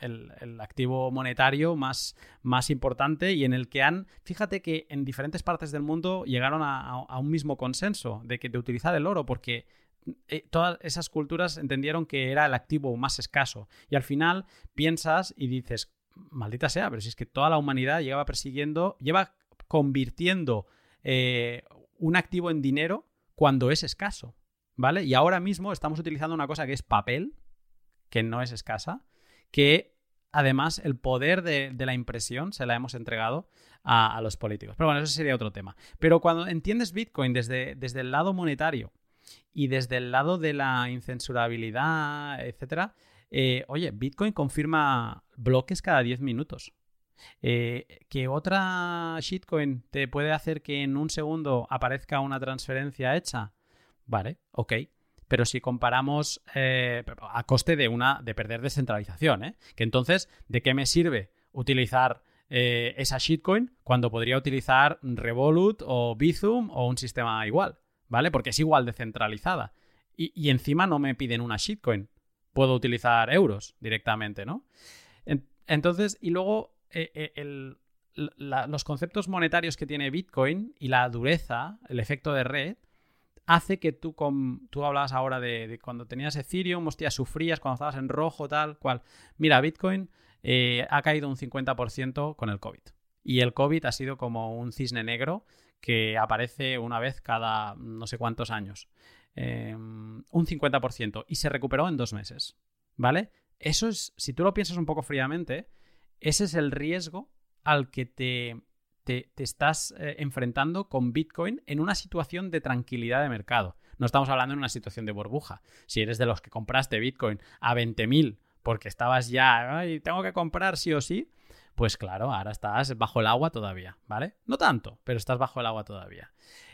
activo monetario más, más, importante y en el que han, fíjate que en diferentes partes del mundo llegaron a, un mismo consenso de, que, de utilizar el oro porque eh, todas esas culturas entendieron que era el activo más escaso y al final piensas y dices, maldita sea, pero si es que toda la humanidad lleva persiguiendo, lleva convirtiendo eh, un activo en dinero cuando es escaso. ¿vale? Y ahora mismo estamos utilizando una cosa que es papel, que no es escasa, que además el poder de, la impresión se la hemos entregado a, los políticos. Pero bueno, eso sería otro tema. Pero cuando entiendes Bitcoin desde, desde el lado monetario y desde el lado de la incensurabilidad, etcétera, eh, oye, Bitcoin confirma bloques cada 10 minutos. Eh, que otra shitcoin te puede hacer que en un segundo aparezca una transferencia hecha. Vale, ok. Pero si comparamos eh, a coste de una de perder descentralización, ¿eh? que entonces, ¿de qué me sirve utilizar eh, esa shitcoin cuando podría utilizar Revolut o Bizum o un sistema igual? ¿Vale? Porque es igual descentralizada. Y, y encima no me piden una shitcoin. Puedo utilizar euros directamente, ¿no? Entonces, y luego eh, eh, los conceptos monetarios que tiene Bitcoin y la dureza, el efecto de red, hace que tú, con, tú hablabas ahora de, cuando tenías Ethereum, hostia, sufrías cuando estabas en rojo, tal cual. Mira, Bitcoin eh, ha caído un 50% con el COVID. Y el COVID ha sido como un cisne negro que aparece una vez cada no sé cuántos años. un 50%. Y se recuperó en dos meses. ¿Vale? Eso es, si tú lo piensas un poco fríamente, ese es el riesgo al que te, te, estás eh, enfrentando con Bitcoin en una situación de tranquilidad de mercado. No estamos hablando en una situación de burbuja. Si eres de los que compraste Bitcoin a 20.000 porque estabas ya, Ay, tengo que comprar sí o sí, pues claro, ahora estás bajo el agua todavía, ¿vale? No tanto, pero estás bajo el agua todavía.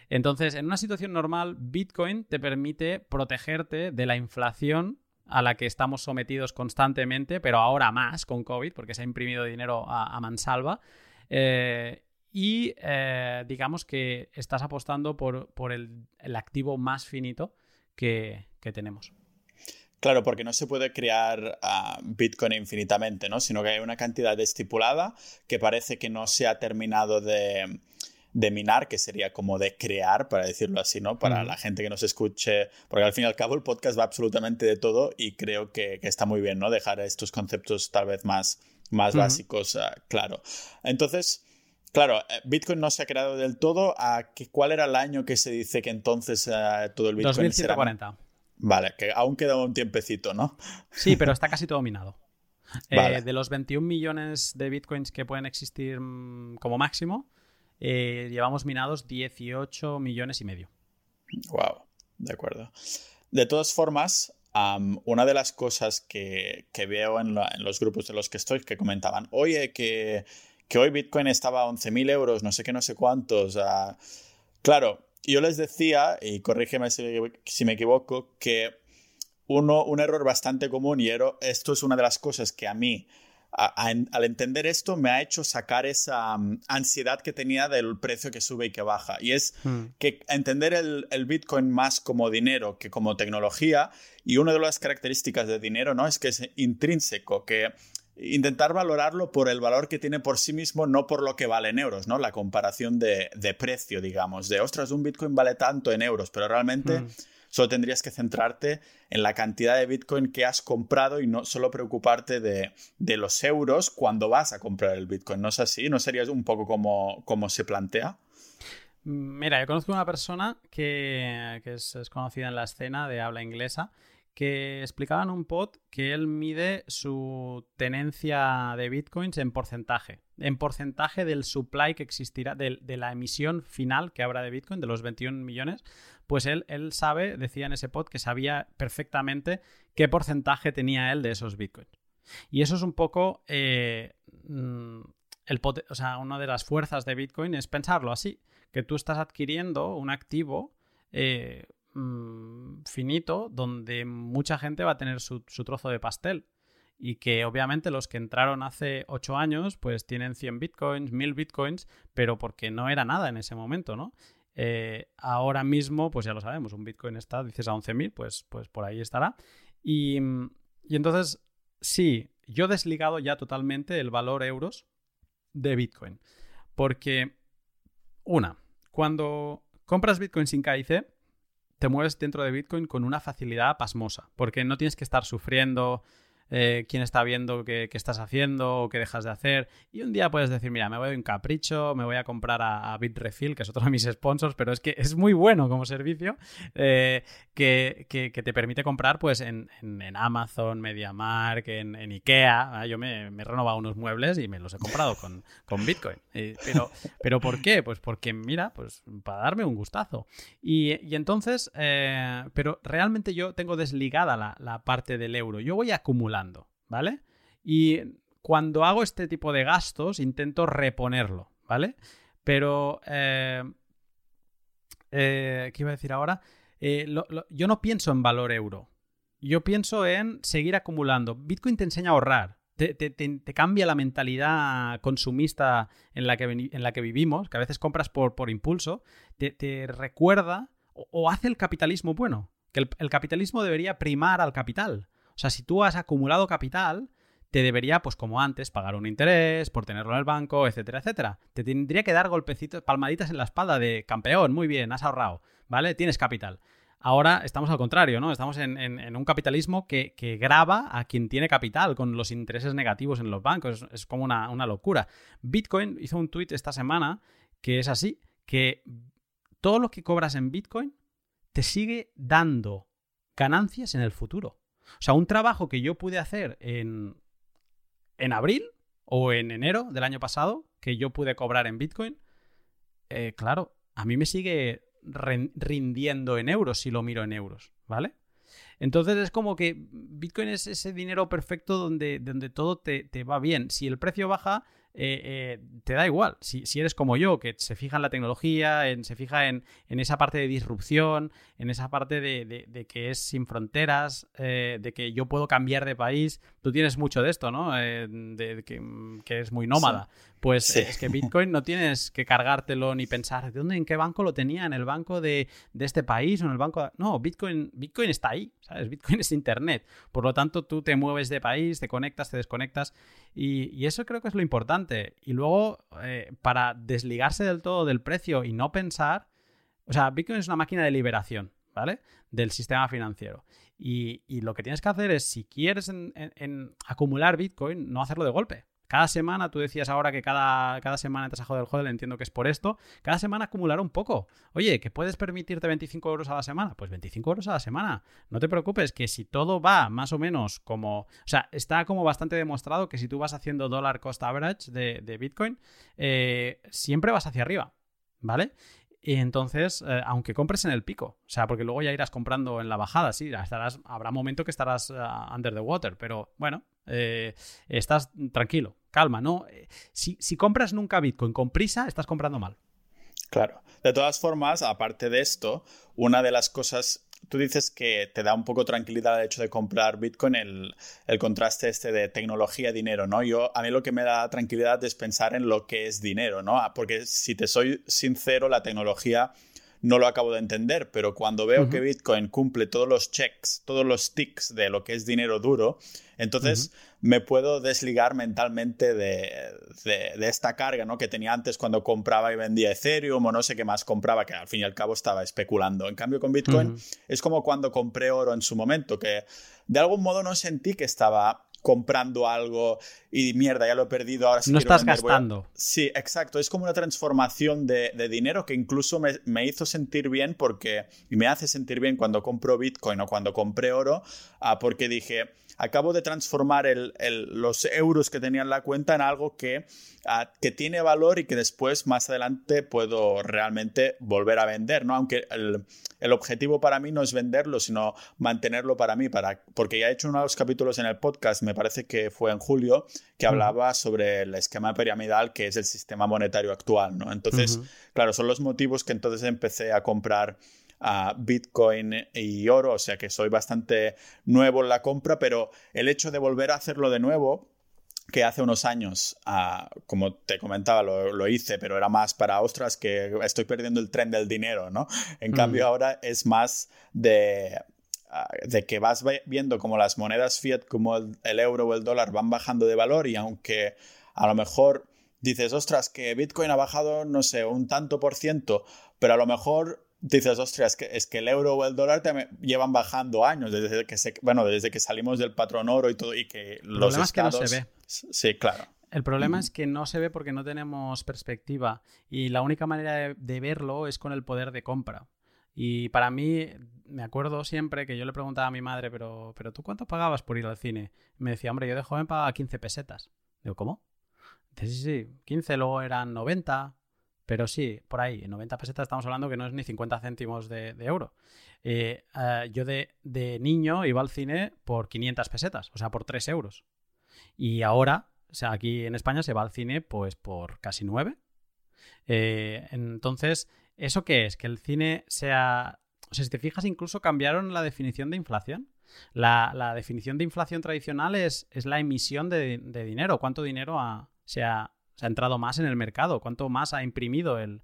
Entonces, en una situación normal, Bitcoin te permite protegerte de la inflación a la que estamos sometidos constantemente, pero ahora más con COVID, porque se ha imprimido dinero a, mansalva. Eh, y eh, digamos que estás apostando por, el, activo más finito que, tenemos. Claro, porque no se puede crear ah, Bitcoin infinitamente, ¿no? Sino que hay una cantidad estipulada que parece que no se ha terminado de, de minar, que sería como de crear, para decirlo así, ¿no? Para la gente que nos escuche, porque al fin y al cabo el podcast va absolutamente de todo y creo que, está muy bien, ¿no? Dejar estos conceptos tal vez más, más básicos, ah, claro. Entonces, claro, eh, Bitcoin no se ha creado del todo. ¿A ¿Cuál era el año que se dice que entonces ah, todo el Bitcoin 2140. Vale, que aún queda un tiempecito, ¿no? Sí, pero está casi todo minado. Eh, de los 21 millones de bitcoins que pueden existir mm, como máximo, eh, llevamos minados 18 millones y medio. Wow, de acuerdo. De todas formas, una de las cosas que, veo en, los grupos en los que estoy que comentaban, oye, que, hoy Bitcoin estaba a 11.000 euros, no sé qué, no sé cuántos. claro, yo les decía, y corrígeme si, me equivoco, que uno, un error bastante común, y esto es una de las cosas que a mí al entender esto me ha hecho sacar esa mm, ansiedad que tenía del precio que sube y que baja. Y es hmm. que entender el, Bitcoin más como dinero que como tecnología. Y una de las características de dinero ¿no? es que es intrínseco, que intentar valorarlo por el valor que tiene por sí mismo, no por lo que vale en euros, ¿no? La comparación de, precio, digamos, de, ostras, un Bitcoin vale tanto en euros, pero realmente... Hmm. Solo tendrías que centrarte en la cantidad de Bitcoin que has comprado y no solo preocuparte de, los euros cuando vas a comprar el Bitcoin. ¿No es así? ¿No sería un poco como, como se plantea? Mira, yo conozco una persona que, es, conocida en la escena de habla inglesa que explicaba en un pod que él mide su tenencia de bitcoins en porcentaje, en porcentaje del supply que existirá, de, la emisión final que habrá de bitcoin, de los 21 millones, pues él, él sabe, decía en ese pod, que sabía perfectamente qué porcentaje tenía él de esos bitcoins. Y eso es un poco eh, mm, el o sea, una de las fuerzas de Bitcoin es pensarlo así, que tú estás adquiriendo un activo eh, mm, finito donde mucha gente va a tener su, su, trozo de pastel. Y que obviamente los que entraron hace 8 años pues tienen 100 bitcoins, 1000 bitcoins, pero porque no era nada en ese momento, ¿no? Eh, ahora mismo, pues ya lo sabemos, un Bitcoin está, dices a 11.000, pues, pues por ahí estará. Y, entonces, sí, yo he desligado ya totalmente el valor euros de Bitcoin. Porque, una, cuando compras Bitcoin sin KIC, te mueves dentro de Bitcoin con una facilidad pasmosa, porque no tienes que estar sufriendo eh, quién está viendo qué, estás haciendo o qué dejas de hacer. Y un día puedes decir, mira, me voy a un capricho, me voy a comprar a, Bitrefill, que es otro de mis sponsors, pero es que es muy bueno como servicio, eh, que, te permite comprar pues en, Amazon, MediaMark, en, Ikea. Ah, yo me, he renovado unos muebles y me los he comprado con, Bitcoin. pero, pero ¿por qué? Pues porque, mira, pues para darme un gustazo. Y, entonces, eh, pero realmente yo tengo desligada la, la parte del euro. Yo voy ¿vale? Y cuando hago este tipo de gastos intento reponerlo, ¿vale? Pero... Eh, eh, ¿Qué iba a decir ahora? Eh, yo no pienso en valor euro. Yo pienso en seguir acumulando. Bitcoin te enseña a ahorrar. Te, cambia la mentalidad consumista en la que, en la que vivimos, que a veces compras por, por impulso. Te, recuerda o, hace el capitalismo bueno. Que el, capitalismo debería primar al capital. O sea, si tú has acumulado capital, te debería, pues como antes, pagar un interés por tenerlo en el banco, etcétera, etcétera. Te tendría que dar golpecitos, palmaditas en la espalda de campeón, muy bien, has ahorrado, ¿vale? Tienes capital. Ahora estamos al contrario, ¿no? Estamos en, un capitalismo que, graba a quien tiene capital con los intereses negativos en los bancos. Es, como una, locura. Bitcoin hizo un tweet esta semana que es así, que todo lo que cobras en Bitcoin te sigue dando ganancias en el futuro. O sea, un trabajo que yo pude hacer en, en abril o en enero del año pasado, que yo pude cobrar en Bitcoin, eh, claro, a mí me sigue rindiendo en euros si lo miro en euros, ¿vale? Entonces es como que Bitcoin es ese dinero perfecto donde, donde todo te, te va bien. Si el precio baja, eh, eh, te da igual. Si, eres como yo, que se fija en la tecnología, en, se fija en, esa parte de disrupción, en esa parte de, que es sin fronteras, eh, de que yo puedo cambiar de país. Tú tienes mucho de esto, ¿no? de, que, es muy nómada. Pues es que Bitcoin no tienes que cargártelo ni pensar, ¿de dónde, en qué banco lo tenía? ¿En el banco de, este país o en el banco? No, Bitcoin, Bitcoin está ahí, ¿sabes? Bitcoin es Internet. Por lo tanto, tú te mueves de país, te conectas, te desconectas. Y, eso creo que es lo importante. Y luego, eh, para desligarse del todo del precio y no pensar, o sea, Bitcoin es una máquina de liberación, ¿vale? Del sistema financiero. Y, lo que tienes que hacer es, si quieres en acumular Bitcoin, no hacerlo de golpe. Cada semana, tú decías ahora que cada, cada semana te has jodido el hodl, entiendo que es por esto. Cada semana acumular un poco. Oye, que puedes permitirte 25 euros a la semana. Pues 25 euros a la semana. No te preocupes, que si todo va más o menos como. O sea, está como bastante demostrado que si tú vas haciendo dólar cost average de, Bitcoin, eh, siempre vas hacia arriba. ¿Vale? Y entonces, eh, aunque compres en el pico, o sea, porque luego ya irás comprando en la bajada, sí, estarás, habrá momento que estarás uh, under the water, pero bueno, eh, estás tranquilo, calma, ¿no? Si, si compras nunca Bitcoin con prisa, estás comprando mal. Claro. De todas formas, aparte de esto, una de las cosas tú dices que te da un poco tranquilidad el hecho de comprar Bitcoin, el, el contraste este de tecnología dinero, ¿no? Yo, a mí lo que me da tranquilidad es pensar en lo que es dinero, ¿no? Ah, porque si te soy sincero, la tecnología no lo acabo de entender, pero cuando veo que Bitcoin cumple todos los checks, todos los ticks de lo que es dinero duro, entonces me puedo desligar mentalmente de, esta carga ¿no? que tenía antes cuando compraba y vendía Ethereum o no sé qué más compraba, que al fin y al cabo estaba especulando. En cambio con Bitcoin es como cuando compré oro en su momento, que de algún modo no sentí que estaba comprando algo y mierda, ya lo he perdido, ahora sí No estás gastando. Sí, exacto. Es como una transformación de, dinero que incluso me, hizo sentir bien porque, y me hace sentir bien cuando compro Bitcoin o cuando compré oro, ah, porque dije, acabo de transformar los euros que tenía en la cuenta en algo que, ah, que tiene valor y que después, más adelante, puedo realmente volver a vender, ¿no? Aunque el, objetivo para mí no es venderlo, sino mantenerlo para mí, para, porque ya he hecho unos capítulos en el podcast, me parece que fue en julio, que hablaba sobre el esquema piramidal que es el sistema monetario actual, ¿no? Entonces, claro, son los motivos que entonces empecé a comprar a Bitcoin y oro, o sea que soy bastante nuevo en la compra, pero el hecho de volver a hacerlo de nuevo, que hace unos años, ah, como te comentaba, lo, hice, pero era más para, ostras, que estoy perdiendo el tren del dinero, ¿no? En cambio ahora es más de, ah, de que vas viendo como las monedas fiat, como el, el, euro o el dólar van bajando de valor y aunque a lo mejor dices, ostras, que Bitcoin ha bajado, no sé, un tanto por ciento, pero a lo mejor dices, ostras, es que, es que el euro o el dólar te llevan bajando años, desde que, se, bueno, desde que salimos del patrón oro y todo, y que los problema es que no se ve. Sí, claro. El problema es que no se ve porque no tenemos perspectiva y la única manera de, verlo es con el poder de compra. Y para mí, me acuerdo siempre que yo le preguntaba a mi madre, pero, pero ¿tú cuánto pagabas por ir al cine? me decía, hombre, yo de joven pagaba 15 pesetas. Digo, ¿cómo? Dice, sí, sí, 15, luego eran 90, pero sí, por ahí, en 90 pesetas estamos hablando que no es ni 50 céntimos de, euro. Eh, eh, yo de, niño iba al cine por 500 pesetas, o sea, por 3 euros. Y ahora o sea, aquí en España se va al cine pues por casi 9. Eh, entonces, ¿eso qué es? Que el cine sea... O sea, si te fijas, incluso cambiaron la definición de inflación. La, definición de inflación tradicional es, es la emisión de, dinero. ¿Cuánto dinero se, ha, entrado más en el mercado? ¿Cuánto más ha imprimido el,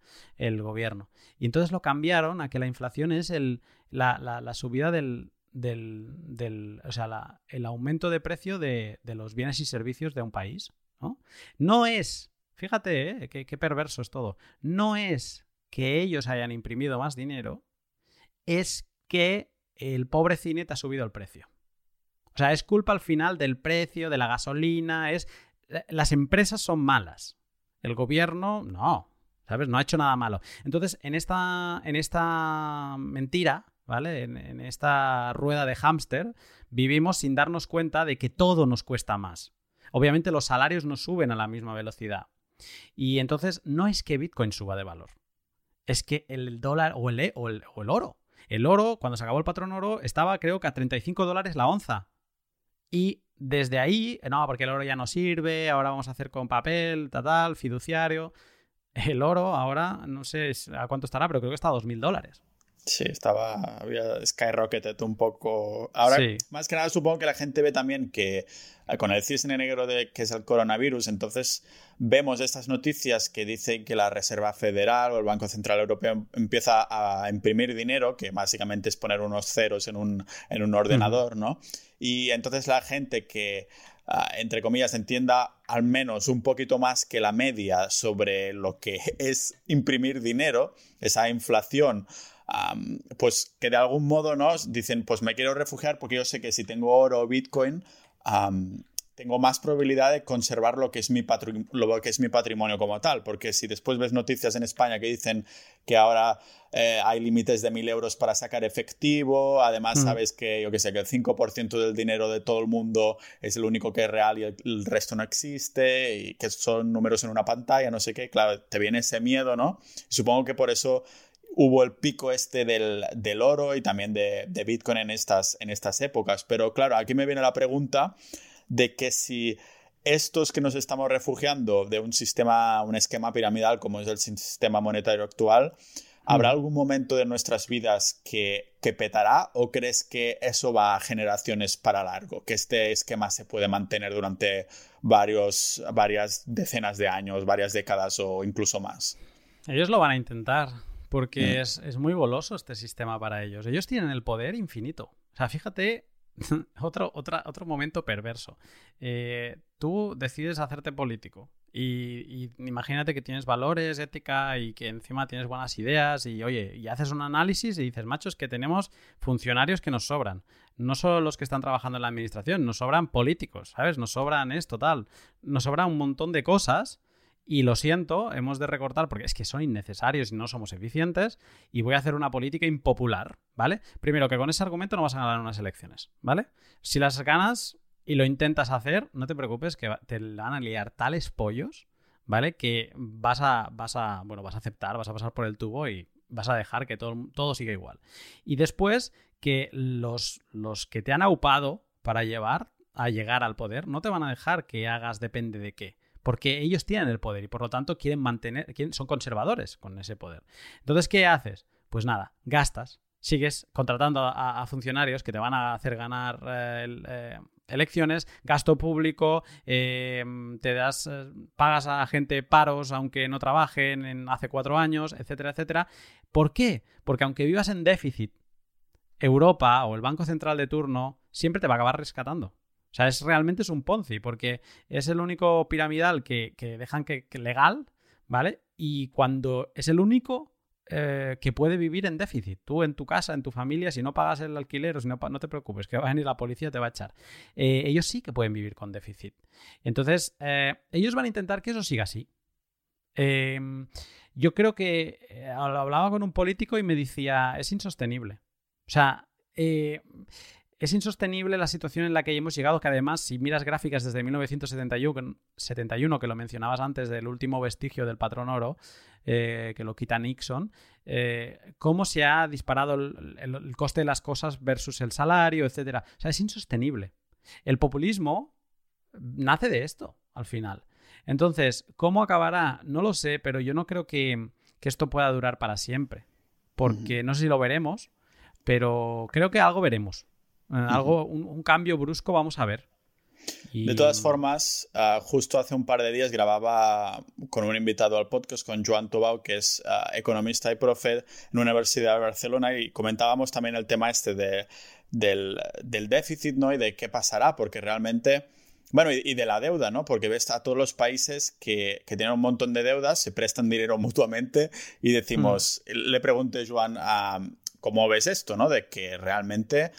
gobierno? Y entonces lo cambiaron a que la inflación es el, la, subida del, del, o sea, el aumento de precio de, los bienes y servicios de un país. No, no es, fíjate, ¿eh? qué perverso es todo, no es que ellos hayan imprimido más dinero, es que el pobre cine te ha subido el precio. O sea, es culpa al final del precio, de la gasolina, es... Eh, las empresas son malas. El gobierno, no. ¿Sabes? No ha hecho nada malo. Entonces, en esta, en esta mentira, ¿vale? En, esta rueda de hámster, vivimos sin darnos cuenta de que todo nos cuesta más. Obviamente los salarios no suben a la misma velocidad. Y entonces no es que Bitcoin suba de valor es que el dólar o el, o el, oro. El oro, cuando se acabó el patrón oro, estaba creo que a 35 dólares la onza. Y desde ahí, no, porque el oro ya no sirve, ahora vamos a hacer con papel, tal, fiduciario. El oro ahora, no sé a cuánto estará, pero creo que está a 2.000 dólares. Sí, estaba, había skyrocketed un poco. Ahora, más que nada, supongo que la gente ve también que eh, con el cisne negro de que es el coronavirus, entonces vemos estas noticias que dicen que la Reserva Federal o el Banco Central Europeo empieza a imprimir dinero, que básicamente es poner unos ceros en un, en un ordenador, ¿no? Y entonces la gente que ah, entre comillas, entienda al menos un poquito más que la media sobre lo que es imprimir dinero, esa inflación pues que de algún modo nos dicen, pues me quiero refugiar porque yo sé que si tengo oro o Bitcoin, tengo más probabilidad de conservar lo que, es mi lo que es mi patrimonio como tal, porque si después ves noticias en España que dicen que ahora eh, hay límites de mil euros para sacar efectivo, además mm. sabes que yo que sé, que el 5% del dinero de todo el mundo es el único que es real y el, resto no existe, y que son números en una pantalla, no sé qué, claro, te viene ese miedo, ¿no? supongo que por eso hubo el pico este del, oro y también de, Bitcoin en estas, en estas épocas. Pero claro, aquí me viene la pregunta de que si estos que nos estamos refugiando de un sistema, un esquema piramidal como es el sistema monetario actual, ¿habrá mm. algún momento de nuestras vidas que, que, petará o crees que eso va a generaciones para largo? Que este esquema se puede mantener durante varios, varias decenas de años, varias décadas o incluso más. Ellos lo van a intentar porque es, muy goloso este sistema para ellos. Ellos tienen el poder infinito. O sea, fíjate, otro, otro momento perverso. Eh, tú decides hacerte político y, imagínate que tienes valores, ética y que encima tienes buenas ideas y oye, y haces un análisis y dices, machos, que tenemos funcionarios que nos sobran. No solo los que están trabajando en la administración, nos sobran políticos, ¿sabes? Nos sobran esto, tal. Nos sobra un montón de cosas y lo siento, hemos de recortar porque es que son innecesarios y no somos eficientes y voy a hacer una política impopular, ¿vale? Primero, que con ese argumento no vas a ganar unas elecciones, ¿vale? Si las ganas y lo intentas hacer, no te preocupes que te van a liar tales pollos, ¿vale? Que vas a, vas a, bueno, vas a aceptar, vas a pasar por el tubo y vas a dejar que todo, todo siga igual. Y después, que los, los que te han aupado para llevar a llegar al poder no te van a dejar que hagas depende de qué porque ellos tienen el poder y por lo tanto quieren mantener, son conservadores con ese poder. Entonces, ¿qué haces? Pues nada, gastas, sigues contratando a, funcionarios que te van a hacer ganar eh, eh, elecciones, gasto público, eh, te das, pagas a gente paros aunque no trabajen en hace cuatro años, etcétera, etcétera. ¿Por qué? Porque aunque vivas en déficit, Europa o el Banco Central de turno siempre te va a acabar rescatando. Sea, es realmente es un Ponzi, porque es el único piramidal que, dejan que, legal, ¿vale? Y cuando es el único eh, que puede vivir en déficit. Tú en tu casa, en tu familia, si no pagas el alquiler o si no, no te preocupes, que va a venir la policía te va a echar. Eh, ellos sí que pueden vivir con déficit. Entonces, eh, ellos van a intentar que eso siga así. Em, yo creo que hablaba con un político y me decía, es insostenible. O sea, es insostenible la situación en la que hemos llegado, que además, si miras gráficas desde 1971, que lo mencionabas antes del último vestigio del patrón oro, eh, que lo quita Nixon, eh, cómo se ha disparado el, coste de las cosas versus el salario, etc. O sea, es insostenible. El populismo nace de esto. al final. Entonces, ¿cómo acabará? No lo sé, pero yo no creo que, esto pueda durar para siempre. Porque no sé si lo veremos, pero creo que algo veremos. Algo, un, cambio brusco vamos a ver. De todas formas, ah, justo hace un par de días grababa con un invitado al podcast, con Joan Tobau, que es ah, economista y profe en la Universidad de Barcelona, y comentábamos también el tema este de, del, déficit ¿no? y de qué pasará, porque realmente... Bueno, y, de la deuda, ¿no? Porque ves a todos los países que, tienen un montón de deudas, se prestan dinero mutuamente y decimos, mm. le pregunté, Joan, ¿cómo ves esto, ¿no? De que realmente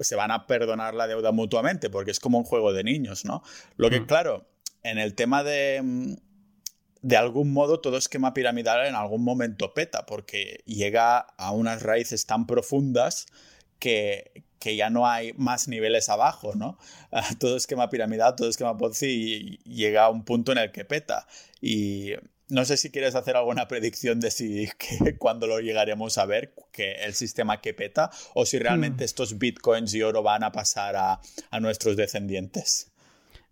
se van a perdonar la deuda mutuamente, porque es como un juego de niños, ¿no? Lo que, mm. claro, en el tema de mm, de algún modo todo esquema piramidal en algún momento peta, porque llega a unas raíces tan profundas que, que ya no hay más niveles abajo, ¿no? Todo esquema piramidal, todo esquema Ponzi llega a un punto en el que peta. Y no sé si quieres hacer alguna predicción de si que, cuándo lo llegaremos a ver, que el sistema que peta, o si realmente hmm. estos bitcoins y oro van a pasar a, nuestros descendientes.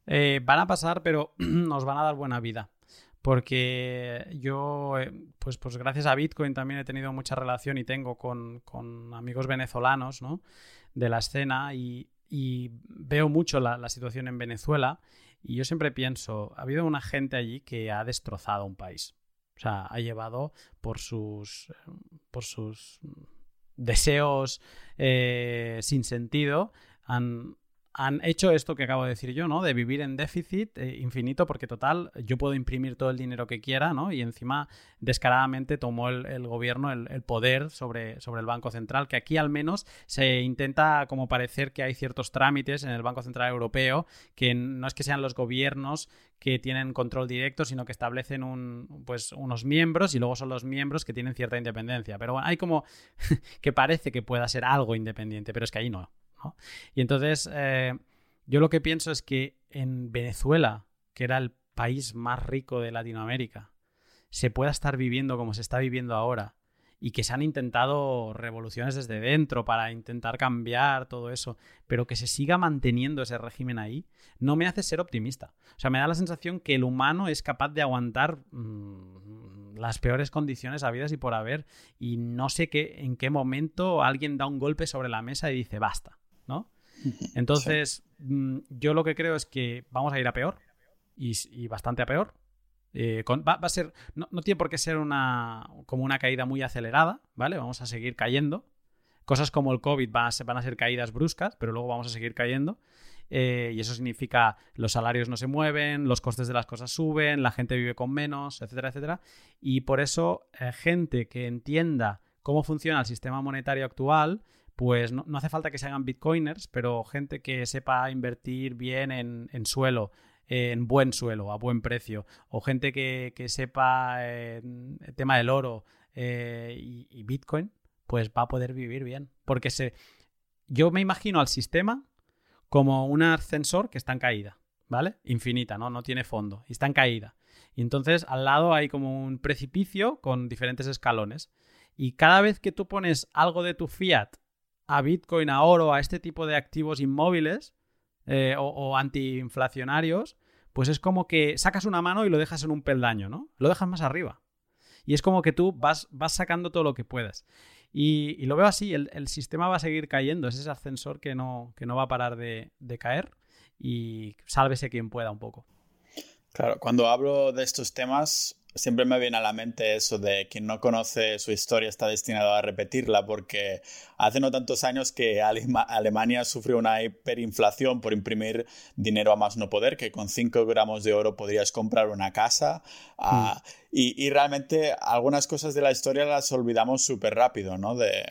Eh, van a pasar, pero nos van a dar buena vida. Porque yo, eh, pues, pues gracias a Bitcoin también he tenido mucha relación y tengo con, amigos venezolanos ¿no? de la escena y, veo mucho la situación en Venezuela y yo siempre pienso, ha habido una gente allí que ha destrozado un país. O sea, ha llevado por sus, por sus deseos eh, sin sentido, han hecho esto que acabo de decir yo, ¿no? De vivir en déficit eh, infinito porque total, yo puedo imprimir todo el dinero que quiera, ¿no? Y encima descaradamente tomó el, gobierno el, poder sobre, sobre el Banco Central, que aquí al menos se intenta como parecer que hay ciertos trámites en el Banco Central Europeo, que no es que sean los gobiernos que tienen control directo, sino que establecen un, pues, unos miembros y luego son los miembros que tienen cierta independencia. Pero bueno, hay como que parece que pueda ser algo independiente, pero es que ahí no. Y entonces, eh, yo lo que pienso es que en Venezuela, que era el país más rico de Latinoamérica, se pueda estar viviendo como se está viviendo ahora y que se han intentado revoluciones desde dentro para intentar cambiar todo eso, pero que se siga manteniendo ese régimen ahí, no me hace ser optimista. O sea, me da la sensación que el humano es capaz de aguantar mm, las peores condiciones habidas y por haber, y no sé qué, en qué momento alguien da un golpe sobre la mesa y dice, basta. ¿No? Entonces, mm, yo lo que creo es que vamos a ir a peor y, bastante a peor. Eh, va, a ser, no, tiene por qué ser una, como una caída muy acelerada, ¿vale? Vamos a seguir cayendo. Cosas como el COVID van a, ser, van a ser caídas bruscas, pero luego vamos a seguir cayendo. Eh, y eso significa los salarios no se mueven, los costes de las cosas suben, la gente vive con menos, etcétera, etcétera. Y por eso, eh, gente que entienda cómo funciona el sistema monetario actual, pues no, hace falta que se hagan bitcoiners, pero gente que sepa invertir bien en, suelo, en buen suelo, a buen precio, o gente que, sepa el tema del oro eh, y, Bitcoin, pues va a poder vivir bien. Porque se, yo me imagino al sistema como un ascensor que está en caída, ¿vale? Infinita, ¿no? No tiene fondo, y está en caída. Y entonces al lado hay como un precipicio con diferentes escalones. Y cada vez que tú pones algo de tu fiat a Bitcoin, a oro, a este tipo de activos inmóviles eh, o, antiinflacionarios, pues es como que sacas una mano y lo dejas en un peldaño, ¿no? Lo dejas más arriba. Y es como que tú vas, vas sacando todo lo que puedas. Y, lo veo así, el, sistema va a seguir cayendo, es ese ascensor que no, que no va a parar de, de caer y sálvese quien pueda un poco. Claro, cuando hablo de estos temas, siempre me viene a la mente eso de quien no conoce su historia está destinado a repetirla, porque hace no tantos años que Alemania sufrió una hiperinflación por imprimir dinero a más no poder, que con 5 gramos de oro podrías comprar una casa. Ah, mm. y, y, realmente algunas cosas de la historia las olvidamos súper rápido, ¿no? De,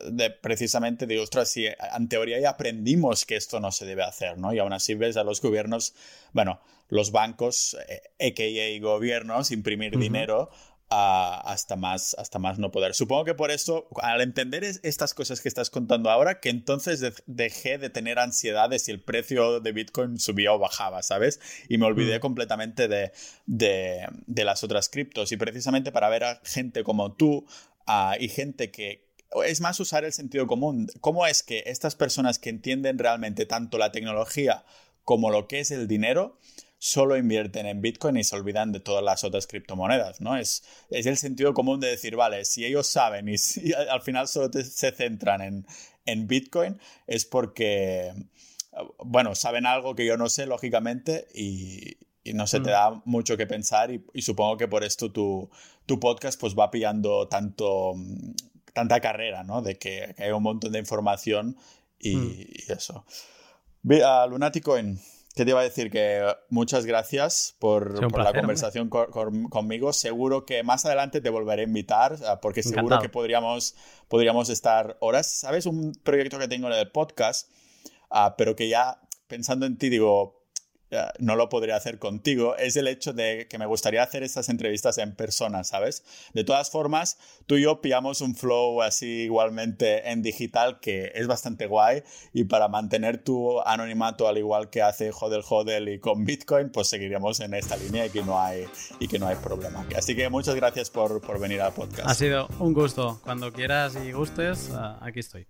de precisamente de, ostras, si en teoría ya aprendimos que esto no se debe hacer, ¿no? Y aún así ves a los gobiernos, bueno, los bancos, a.k.a. Eh, gobiernos, imprimir dinero hasta, más, hasta más no poder. Supongo que por eso, al entender estas cosas que estás contando ahora, que entonces dejé de tener ansiedad de si el precio de Bitcoin subía o bajaba, ¿sabes? Y me olvidé mm. completamente de, de, las otras criptos. Y precisamente para ver a gente como tú ah, y gente que, es más usar el sentido común. ¿Cómo es que estas personas que entienden realmente tanto la tecnología como lo que es el dinero, solo invierten en Bitcoin y se olvidan de todas las otras criptomonedas, ¿no? Es, es el sentido común de decir, vale, si ellos saben y si al final solo se centran en, en Bitcoin, es porque, bueno, saben algo que yo no sé, lógicamente, y, no se te mm. da mucho que pensar y, supongo que por esto tu, tu, podcast pues va pillando tanto, tanta carrera, ¿no? De que, hay un montón de información y, mm. y eso. Lunaticoin, ¿qué te iba a decir? Que muchas gracias por, la conversación conmigo. Seguro que más adelante te volveré a invitar, porque seguro que podríamos, podríamos estar horas. ¿Sabes? Un proyecto que tengo en el podcast, ah, pero que ya pensando en ti, digo, no lo podría hacer contigo, es el hecho de que me gustaría hacer estas entrevistas en persona, ¿sabes? De todas formas, tú y yo pillamos un flow así igualmente en digital que es bastante guay y para mantener tu anonimato al igual que hace Hodel Hodel y con Bitcoin, pues seguiríamos en esta línea y que no hay, y que no hay problema. Así que muchas gracias por, por venir al podcast. Ha sido un gusto. Cuando quieras y gustes, ah, aquí estoy.